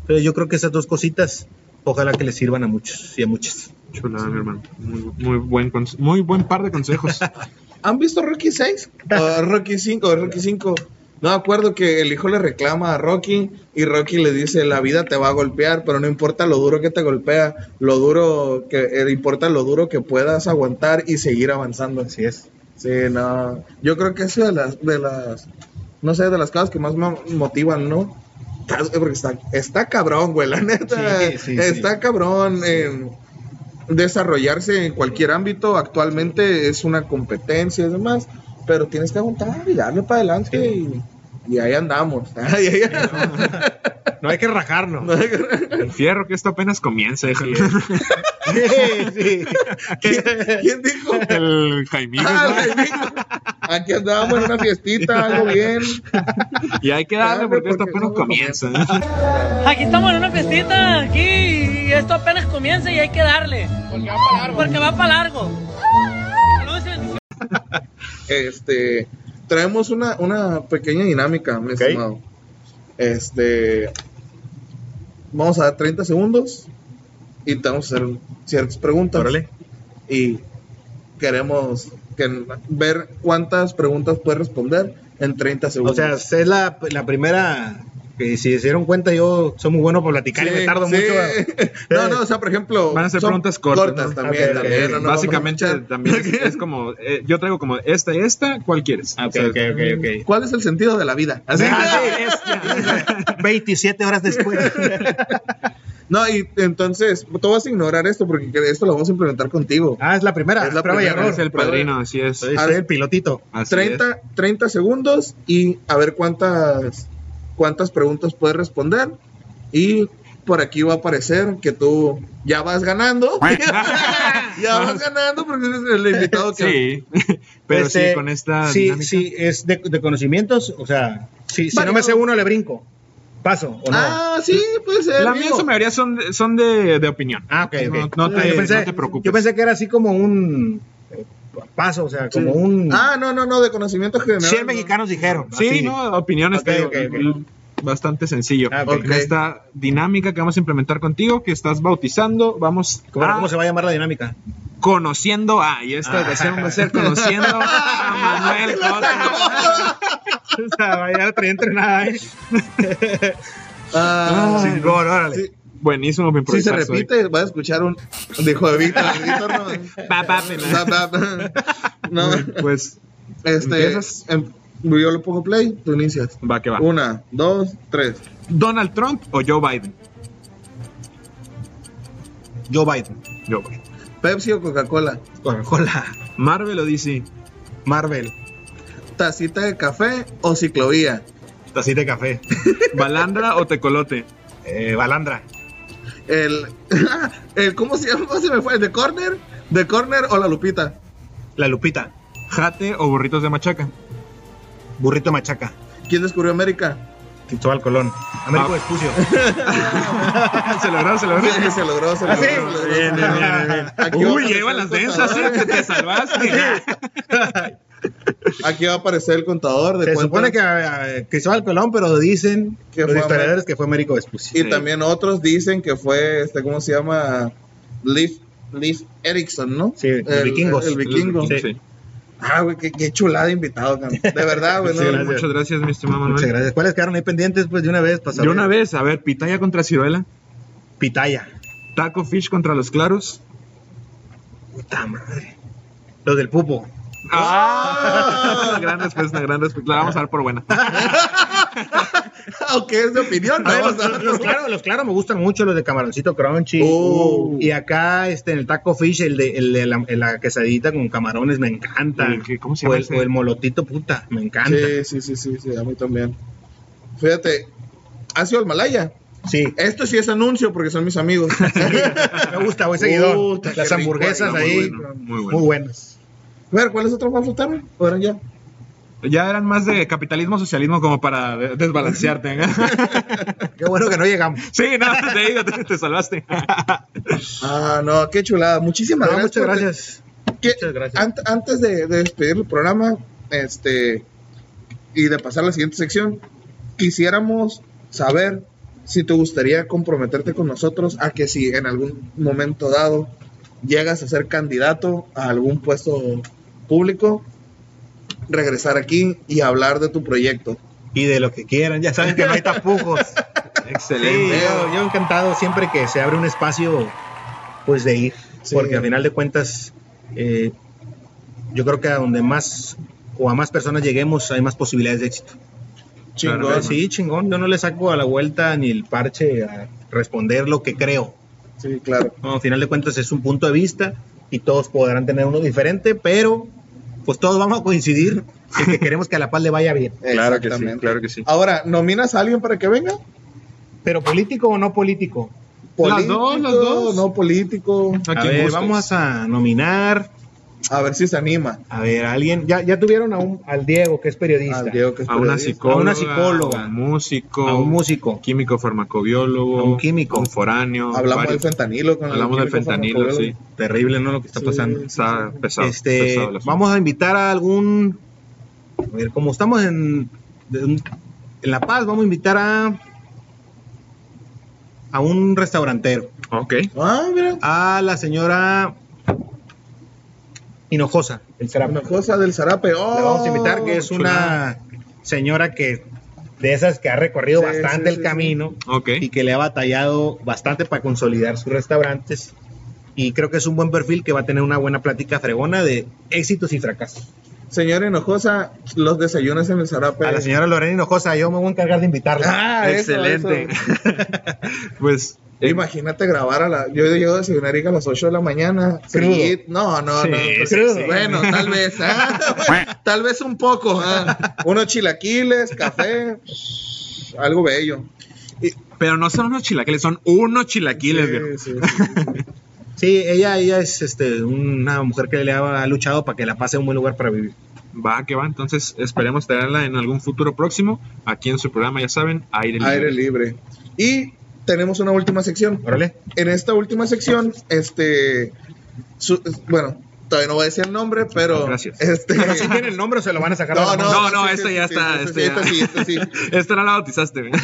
Entonces, yo creo que esas dos cositas Ojalá que les sirvan a muchos y a muchas. Chulada, mi hermano. Muy, muy buen, muy buen par de consejos. ¿Han visto Rocky 6? O Rocky 5, Rocky 5. No me acuerdo que el hijo le reclama a Rocky y Rocky le dice, la vida te va a golpear, pero no importa lo duro que te golpea, lo duro que eh, importa lo duro que puedas aguantar y seguir avanzando. Así es. Sí, no. Yo creo que es de las, de las, no sé, de las cosas que más me motivan, ¿no? Porque está, está cabrón, güey, la neta. Sí, sí, está cabrón. en desarrollarse en cualquier ámbito. Actualmente es una competencia y demás, pero tienes que aguantar y darle para adelante y, y ahí andamos. Y ahí- No hay que rajarnos. El fierro que esto apenas comienza, déjale. sí. ¿Quién, quién dijo? El Jaimito. Ah. Aquí andamos en una fiestita, algo bien. Y hay que darle porque esto porque apenas comienza. Aquí estamos en una fiestita, aquí, y esto apenas comienza y hay que darle. Porque va para largo. Saludos y bendiciones. Este, traemos una, una pequeña dinámica, mi Ok. estimado. Este, vamos a dar 30 segundos y te vamos a hacer ciertas preguntas. Órale. Y queremos que- ver cuántas preguntas puedes responder en 30 O segundos. sea, es la, la primera que si se dieron cuenta yo soy muy bueno por platicar y me Sí, tardo sí. mucho. a- no, no, o sea, por ejemplo, Van a ser preguntas cortas, ¿no? también. Ok, ok, también, ok. no, no, Básicamente también es, es como, eh, yo traigo como esta y esta, ¿cuál quieres? Ah, ok, O sea, ok, ok, ok. ¿Cuál es el sentido de la vida? Así. Ah, sí, es- 27 horas después. No, y entonces, tú vas a ignorar esto porque esto lo vamos a implementar contigo. Ah, es la primera. Es la prueba primera, error. Es el padrino, así es. Soy, soy el pilotito. Así 30, 30 segundos y a ver cuántas, cuántas preguntas puedes responder. Y por aquí va a aparecer que tú ya vas ganando. ya vas ganando porque eres el invitado que... Sí, pero Este, sí, con esta Sí, dinámica. sí, es de, de conocimientos. O sea, si, si no me sé uno, le brinco. Paso o no. Ah, sí, puede ser. La mía en digo. su mayoría son de, son de, de opinión. Ah, ok, ok. No, no te, yo, pensé, no te preocupes. yo pensé que era así como un eh, paso, o sea, como un... Ah, no, no, no, de conocimiento general. 100 no. mexicanos dijeron. Sí, así. no, opiniones Ok, te ok, digo, ok. bastante sencillo. Ah, esta dinámica que vamos a implementar contigo, que estás bautizando, vamos ¿Cómo, a cómo se va a llamar la dinámica? Conociendo a, y esta Ah. ocasión va a ser conociendo a Manuel Cota. o sea, ya la traía entrenada, ¿eh? Ah, Sí, no, no, órale. sí. Buenísimo mi Si se soy. repite, vas a escuchar un. De. Víctor no. Pues este. Em- yo le pongo play, tú inicias. va que va. Una, dos, tres. ¿Donald Trump o Joe Biden? Joe Biden. Joe Biden. Pepsi o Coca-Cola. Coca-Cola. Marvel o DC? Marvel. Tacita de café o ciclovía. Tacita de café. ¿Balandra o tecolote? Eh, Balandra. El, el. ¿Cómo se llama? ¿Cómo se me fue? ¿El de corner? ¿De corner o la lupita? La Lupita. ¿Jate o burritos de machaca? Burrito Machaca. ¿Quién descubrió América? Cristóbal Colón. Américo Ah. Vespucio. se logró, se logró. Sí, se logró, se ¿Ah, logró. sí? se logró. Bien, bien, bien, bien. Uy, el las densas. ¿eh? Te, te salvaste. Aquí va a aparecer el contador de Se cuántas- supone que eh, Cristóbal Colón, pero dicen Que los fue historiadores que fue Américo Vespucio. Y también otros dicen que fue, este, ¿cómo se llama? Leif, Leif Erikson, ¿no? Sí, los vikingos. El, vikingo. Sí. Ah, güey, qué, qué chulada invitado, cabrón. De verdad, güey. Sí, no, muchas gracias, mi estimado Manuel. Muchas gracias. ¿Cuáles quedaron ahí pendientes? Pues de una vez, para De una vez, a ver, pitaya contra ciruela, Pitaya. taco fish contra los claros. Puta madre. Los del pupo. ¡Ah! gran respuesta, gran respuesta. La vamos a dar por buena. Aunque es de opinión, ver, ¿no? los, los- los claros, los claros me gustan mucho, los de camaroncito crunchy. Oh. Y acá, este, en el taco fish, el de, el de la, el- la quesadita con camarones, me encanta. El ¿cómo se o llama el, ese? o el molotito, puta, me encanta. Sí, sí, sí, sí, sí, a mí también. Fíjate, ¿has ido al Malaya? Sí. Esto sí es anuncio porque son mis amigos. me gusta, voy seguidor. Puta, Las rico, hamburguesas muy ahí, bueno, muy muy, bueno. buenas. A ver, ¿cuáles otros más faltaron? ¿O eran ya? Ya eran más de capitalismo, socialismo como para de- desbalancearte. ¿eh? Qué bueno que no llegamos. sí, no, te digo, te, te salvaste. Ah, no, qué chulada. Muchísimas No, gracias. muchas gracias. que Muchas gracias. ant- antes de, de despedir el programa, este, y de pasar a la siguiente sección, quisiéramos saber si te gustaría comprometerte con nosotros a que si en algún momento dado llegas a ser candidato a algún puesto público, regresar aquí y hablar de tu proyecto. Y de lo que quieran, ya saben que no hay tapujos. Excelente. Sí, yo, yo encantado siempre que se abre un espacio, pues de ir, Sí. porque al final de cuentas, eh, yo creo que a donde más o a más personas lleguemos hay más posibilidades de éxito. Chingón. Claro, sí, chingón. Yo no le saco a la vuelta ni el parche a responder lo que creo. Sí, claro. No, al final de cuentas es un punto de vista y todos podrán tener uno diferente, pero pues todos vamos a coincidir en que queremos que a La Paz le vaya bien. Claro que sí, claro que sí. Ahora, ¿nominas a alguien para que venga? Pero político o no político. Las dos, las dos. No político. A A ver, vamos a nominar A ver si se anima. a ver alguien. Ya, ya tuvieron a un, al Diego, que es periodista. Al Diego, que es A una periodista. psicóloga, A una psicóloga. a un músico, A un músico. químico farmacobiólogo, A un químico. un foráneo. Hablamos varios- del fentanilo. Con el Hablamos del fentanilo, sí. Terrible, ¿no? Lo que está Sí, pasando. sí, Está pesado. este, pesado vamos a invitar a algún. A ver, como estamos en, de un- en La Paz, vamos a invitar a. A un restaurantero. Ok. Ah, mira. A la señora Hinojosa, el Zarape. Una cosa del zarape. Oh, Le vamos a invitar, que es chulada. una señora que de esas que ha recorrido Sí, bastante sí, el sí, camino Ok. y que le ha batallado bastante para consolidar sus restaurantes. Y creo que es un buen perfil que va a tener una buena plática fregona de éxitos y fracasos. Señora Hinojosa, los desayunos en el zarape. A la señora Lorena Hinojosa, yo me voy a encargar de invitarla. Ah, eso, Excelente. eso. pues. Eh, Imagínate grabar a la. Yo llego a desayunar a las 8 de la mañana. No, no, Sí, no. sí, Crudo. sí. Bueno, tal vez. ah, tal vez un poco. ah. Unos chilaquiles, café. Algo bello. pero no son unos chilaquiles, son unos chilaquiles, Sí, viejo. sí, sí. Sí, ella, ella es este, una mujer que le ha luchado para que la pase a un buen lugar para vivir. Va, que va. Entonces esperemos tenerla en algún futuro próximo. Aquí en su programa, ya saben, aire libre. Aire libre. Y tenemos una última sección. Órale. En esta última sección, este. su- bueno, todavía no voy a decir el nombre, pero. Gracias. Este, Pero si tiene el nombre se lo van a sacar No, no. No, no, sí, sí, ya sí, está, sí, esto sí, ya. esto sí. Esta no la bautizaste.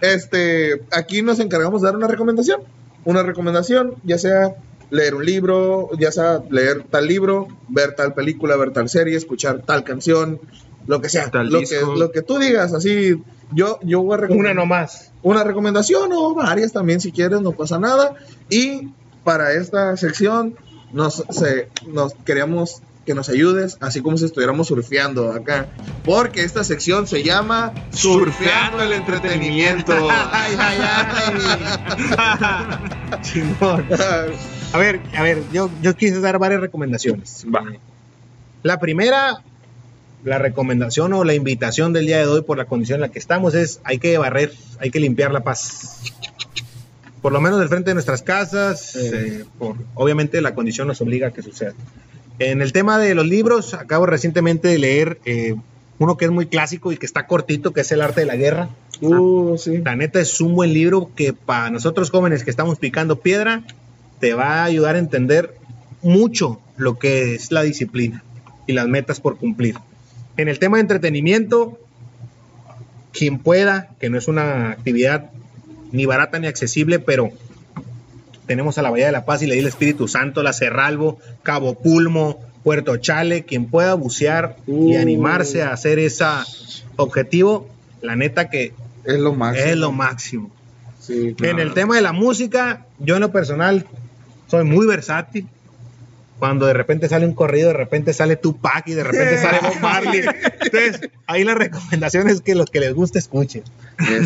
Este, aquí nos encargamos de dar una recomendación. Una recomendación, ya sea leer un libro, ya sea leer tal libro, ver tal película, ver tal serie, escuchar tal canción, lo que sea, lo que, lo que tú digas, así, yo, yo voy a recomendar Una nomás. una recomendación o varias también si quieres, no pasa nada. Y para esta sección nos, se- nos queríamos que nos ayudes, así como si estuviéramos surfeando acá, porque esta sección se llama Surfeando el entretenimiento. Ay, ay, ay. Chingón. A ver, a ver, yo, yo quise dar varias recomendaciones. Va. La primera, la recomendación o la invitación del día de hoy por la condición en la que estamos es hay que barrer, hay que limpiar la paz. Por lo menos del frente de nuestras casas, eh, por, obviamente la condición nos obliga a que suceda. En el tema de los libros, acabo recientemente de leer eh, uno que es muy clásico y que está cortito, que es El arte de la guerra. Uh, sí. La neta es un buen libro que para nosotros jóvenes que estamos picando piedra, te va a ayudar a entender mucho lo que es la disciplina y las metas por cumplir. En el tema de entretenimiento, quien pueda, que no es una actividad ni barata ni accesible, pero tenemos a la Bahía de la Paz y le di el Espíritu Santo, la Cerralbo, Cabo Pulmo, Puerto Chale, quien pueda bucear y Uh. animarse a hacer ese objetivo, la neta que Es lo máximo. es lo máximo. Sí, En el tema de la música, yo en lo personal soy muy versátil. Cuando de repente sale un corrido, de repente sale Tupac y de repente sale Bob Marley. Entonces, ahí la recomendación es que los que les guste escuchen.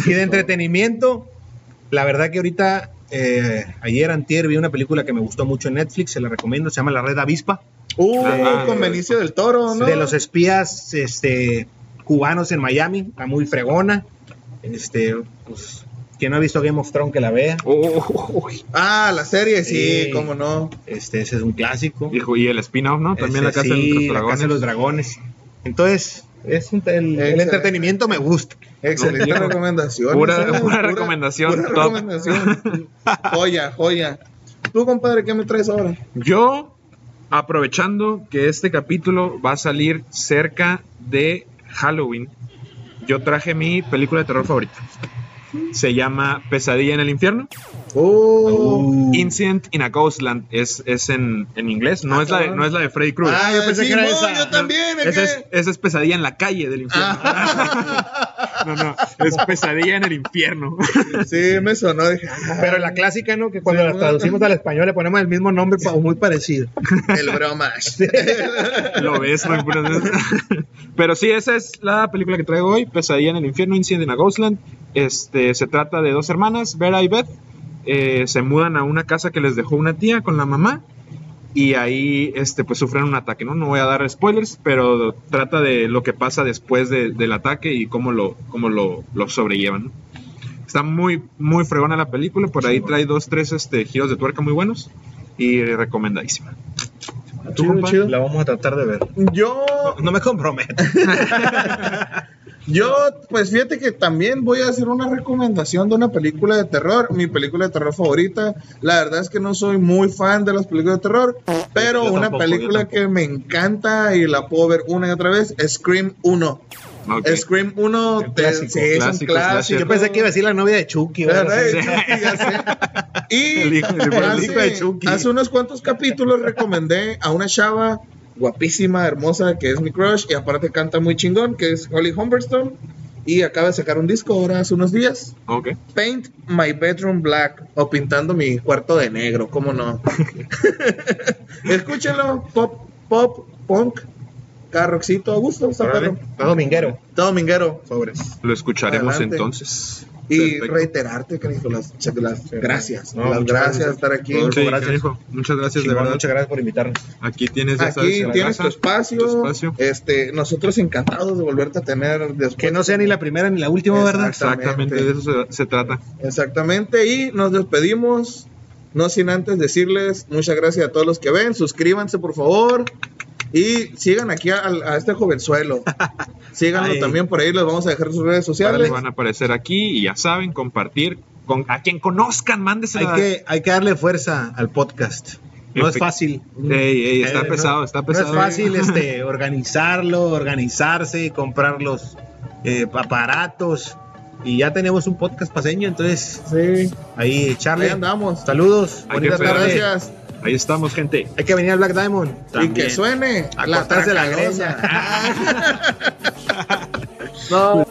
Y de entretenimiento, la verdad que ahorita, eh, ayer antier vi una película que me gustó mucho en Netflix, se la recomiendo, se llama La Red Avispa, Uh, Ah, con Benicio del Toro, ¿no? de los espías este, cubanos en Miami, está muy fregona. Este, pues, quien no ha visto Game of Thrones que la vea. Oh, Ah, la serie, sí, Sí. cómo no. Este, ese es un clásico. Hijo, y el spin-off, ¿no? También la casa sí, de los La dragones. Casa de los Dragones. Entonces, es un- el, entretenimiento me gusta. Excelente recomendación. pura- pura recomendación, Pura top. recomendación. joya, joya. Tú, compadre, ¿qué me traes ahora? Yo, aprovechando que este capítulo va a salir cerca de Halloween, yo traje mi película de terror favorita. Se llama Pesadilla en el infierno. Oh. Incident in a Ghostland es, es en, en inglés, no, es la de, no es la de Freddy Krueger. Ah, yo pensé sí, que era esa. yo también. Esa es, esa es pesadilla en la calle del infierno. no, no, es pesadilla en el infierno. Sí, me sonó. Dije, ah, Pero la clásica, ¿no? Que cuando Sí, la traducimos al español le ponemos el mismo nombre o muy parecido. el bromas. Lo ves, ¿no? Pero sí, esa es la película que traigo hoy, Pesadilla en el infierno, Incident in a Ghostland. Este, se trata de dos hermanas, Vera y Beth. Eh, se mudan a una casa que les dejó una tía con la mamá. Y ahí este, pues sufren un ataque, ¿no? No voy a dar spoilers, pero trata de lo que pasa después de- del ataque y cómo lo, cómo lo, lo sobrellevan. ¿no? Está muy, muy fregona la película, por ahí trae dos, tres este, giros de tuerca muy buenos y recomendadísima. ¿Tú, Chido, chido. La vamos a tratar de ver. Yo, No me comprometo. yo, pues fíjate que también voy a hacer una recomendación de una película de terror, mi película de terror favorita. La verdad es que no soy muy fan de las películas de terror, pero Yo una tampoco, película que me encanta y la puedo ver una y otra vez, Scream 1. Ok. Scream 1 Un te- clásico, sí, es un clásico. Yo pensé que iba a decir la novia de Chucky. Y El hijo- el hace, hijo de Chucky. hace unos cuantos capítulos recomendé a una chava guapísima, hermosa, que es mi crush, y aparte canta muy chingón, que es Holly Humberstone. Y acaba de sacar un disco ahora hace unos días. Ok. Paint My Bedroom Black, o pintando mi cuarto de negro, ¿cómo no? Escúchenlo, pop, pop, punk, carroxito, a gusto, está está dominguero. Está dominguero. Sobres. Lo escucharemos Adelante. entonces. Y Perfecto. reiterarte, canijo, las, las gracias. No, las muchas gracias estar aquí. Todo Sí, gracias. canijo, Muchas gracias, de verdad. muchas gracias por invitarnos. Aquí tienes, ya Aquí tienes casa, tu espacio. tu espacio. Este, nosotros encantados de volverte a tener después. Que no sea ni la primera ni la última, ¿verdad? Exactamente, de eso se, se trata. Exactamente, y nos despedimos. No sin antes decirles muchas gracias a todos los que ven. Suscríbanse, por favor. Y sigan aquí a, a este jovenzuelo. Síganlo Ay. también por ahí. Les vamos a dejar sus redes sociales. Van a aparecer aquí y ya saben, compartir con a quien conozcan, mándeselo. Hay que, hay que darle fuerza al podcast. No es fácil. Ey, ey, está Eh, no- pesado, está No pesado. es fácil este, organizarlo, organizarse, comprar los eh, aparatos. Y ya tenemos un podcast paseño, entonces Sí, ahí echarle. ahí andamos. Saludos, Hay. Gracias. Ahí estamos, gente. Hay que venir al Black Diamond. Y que suene A cortarse la greña. No.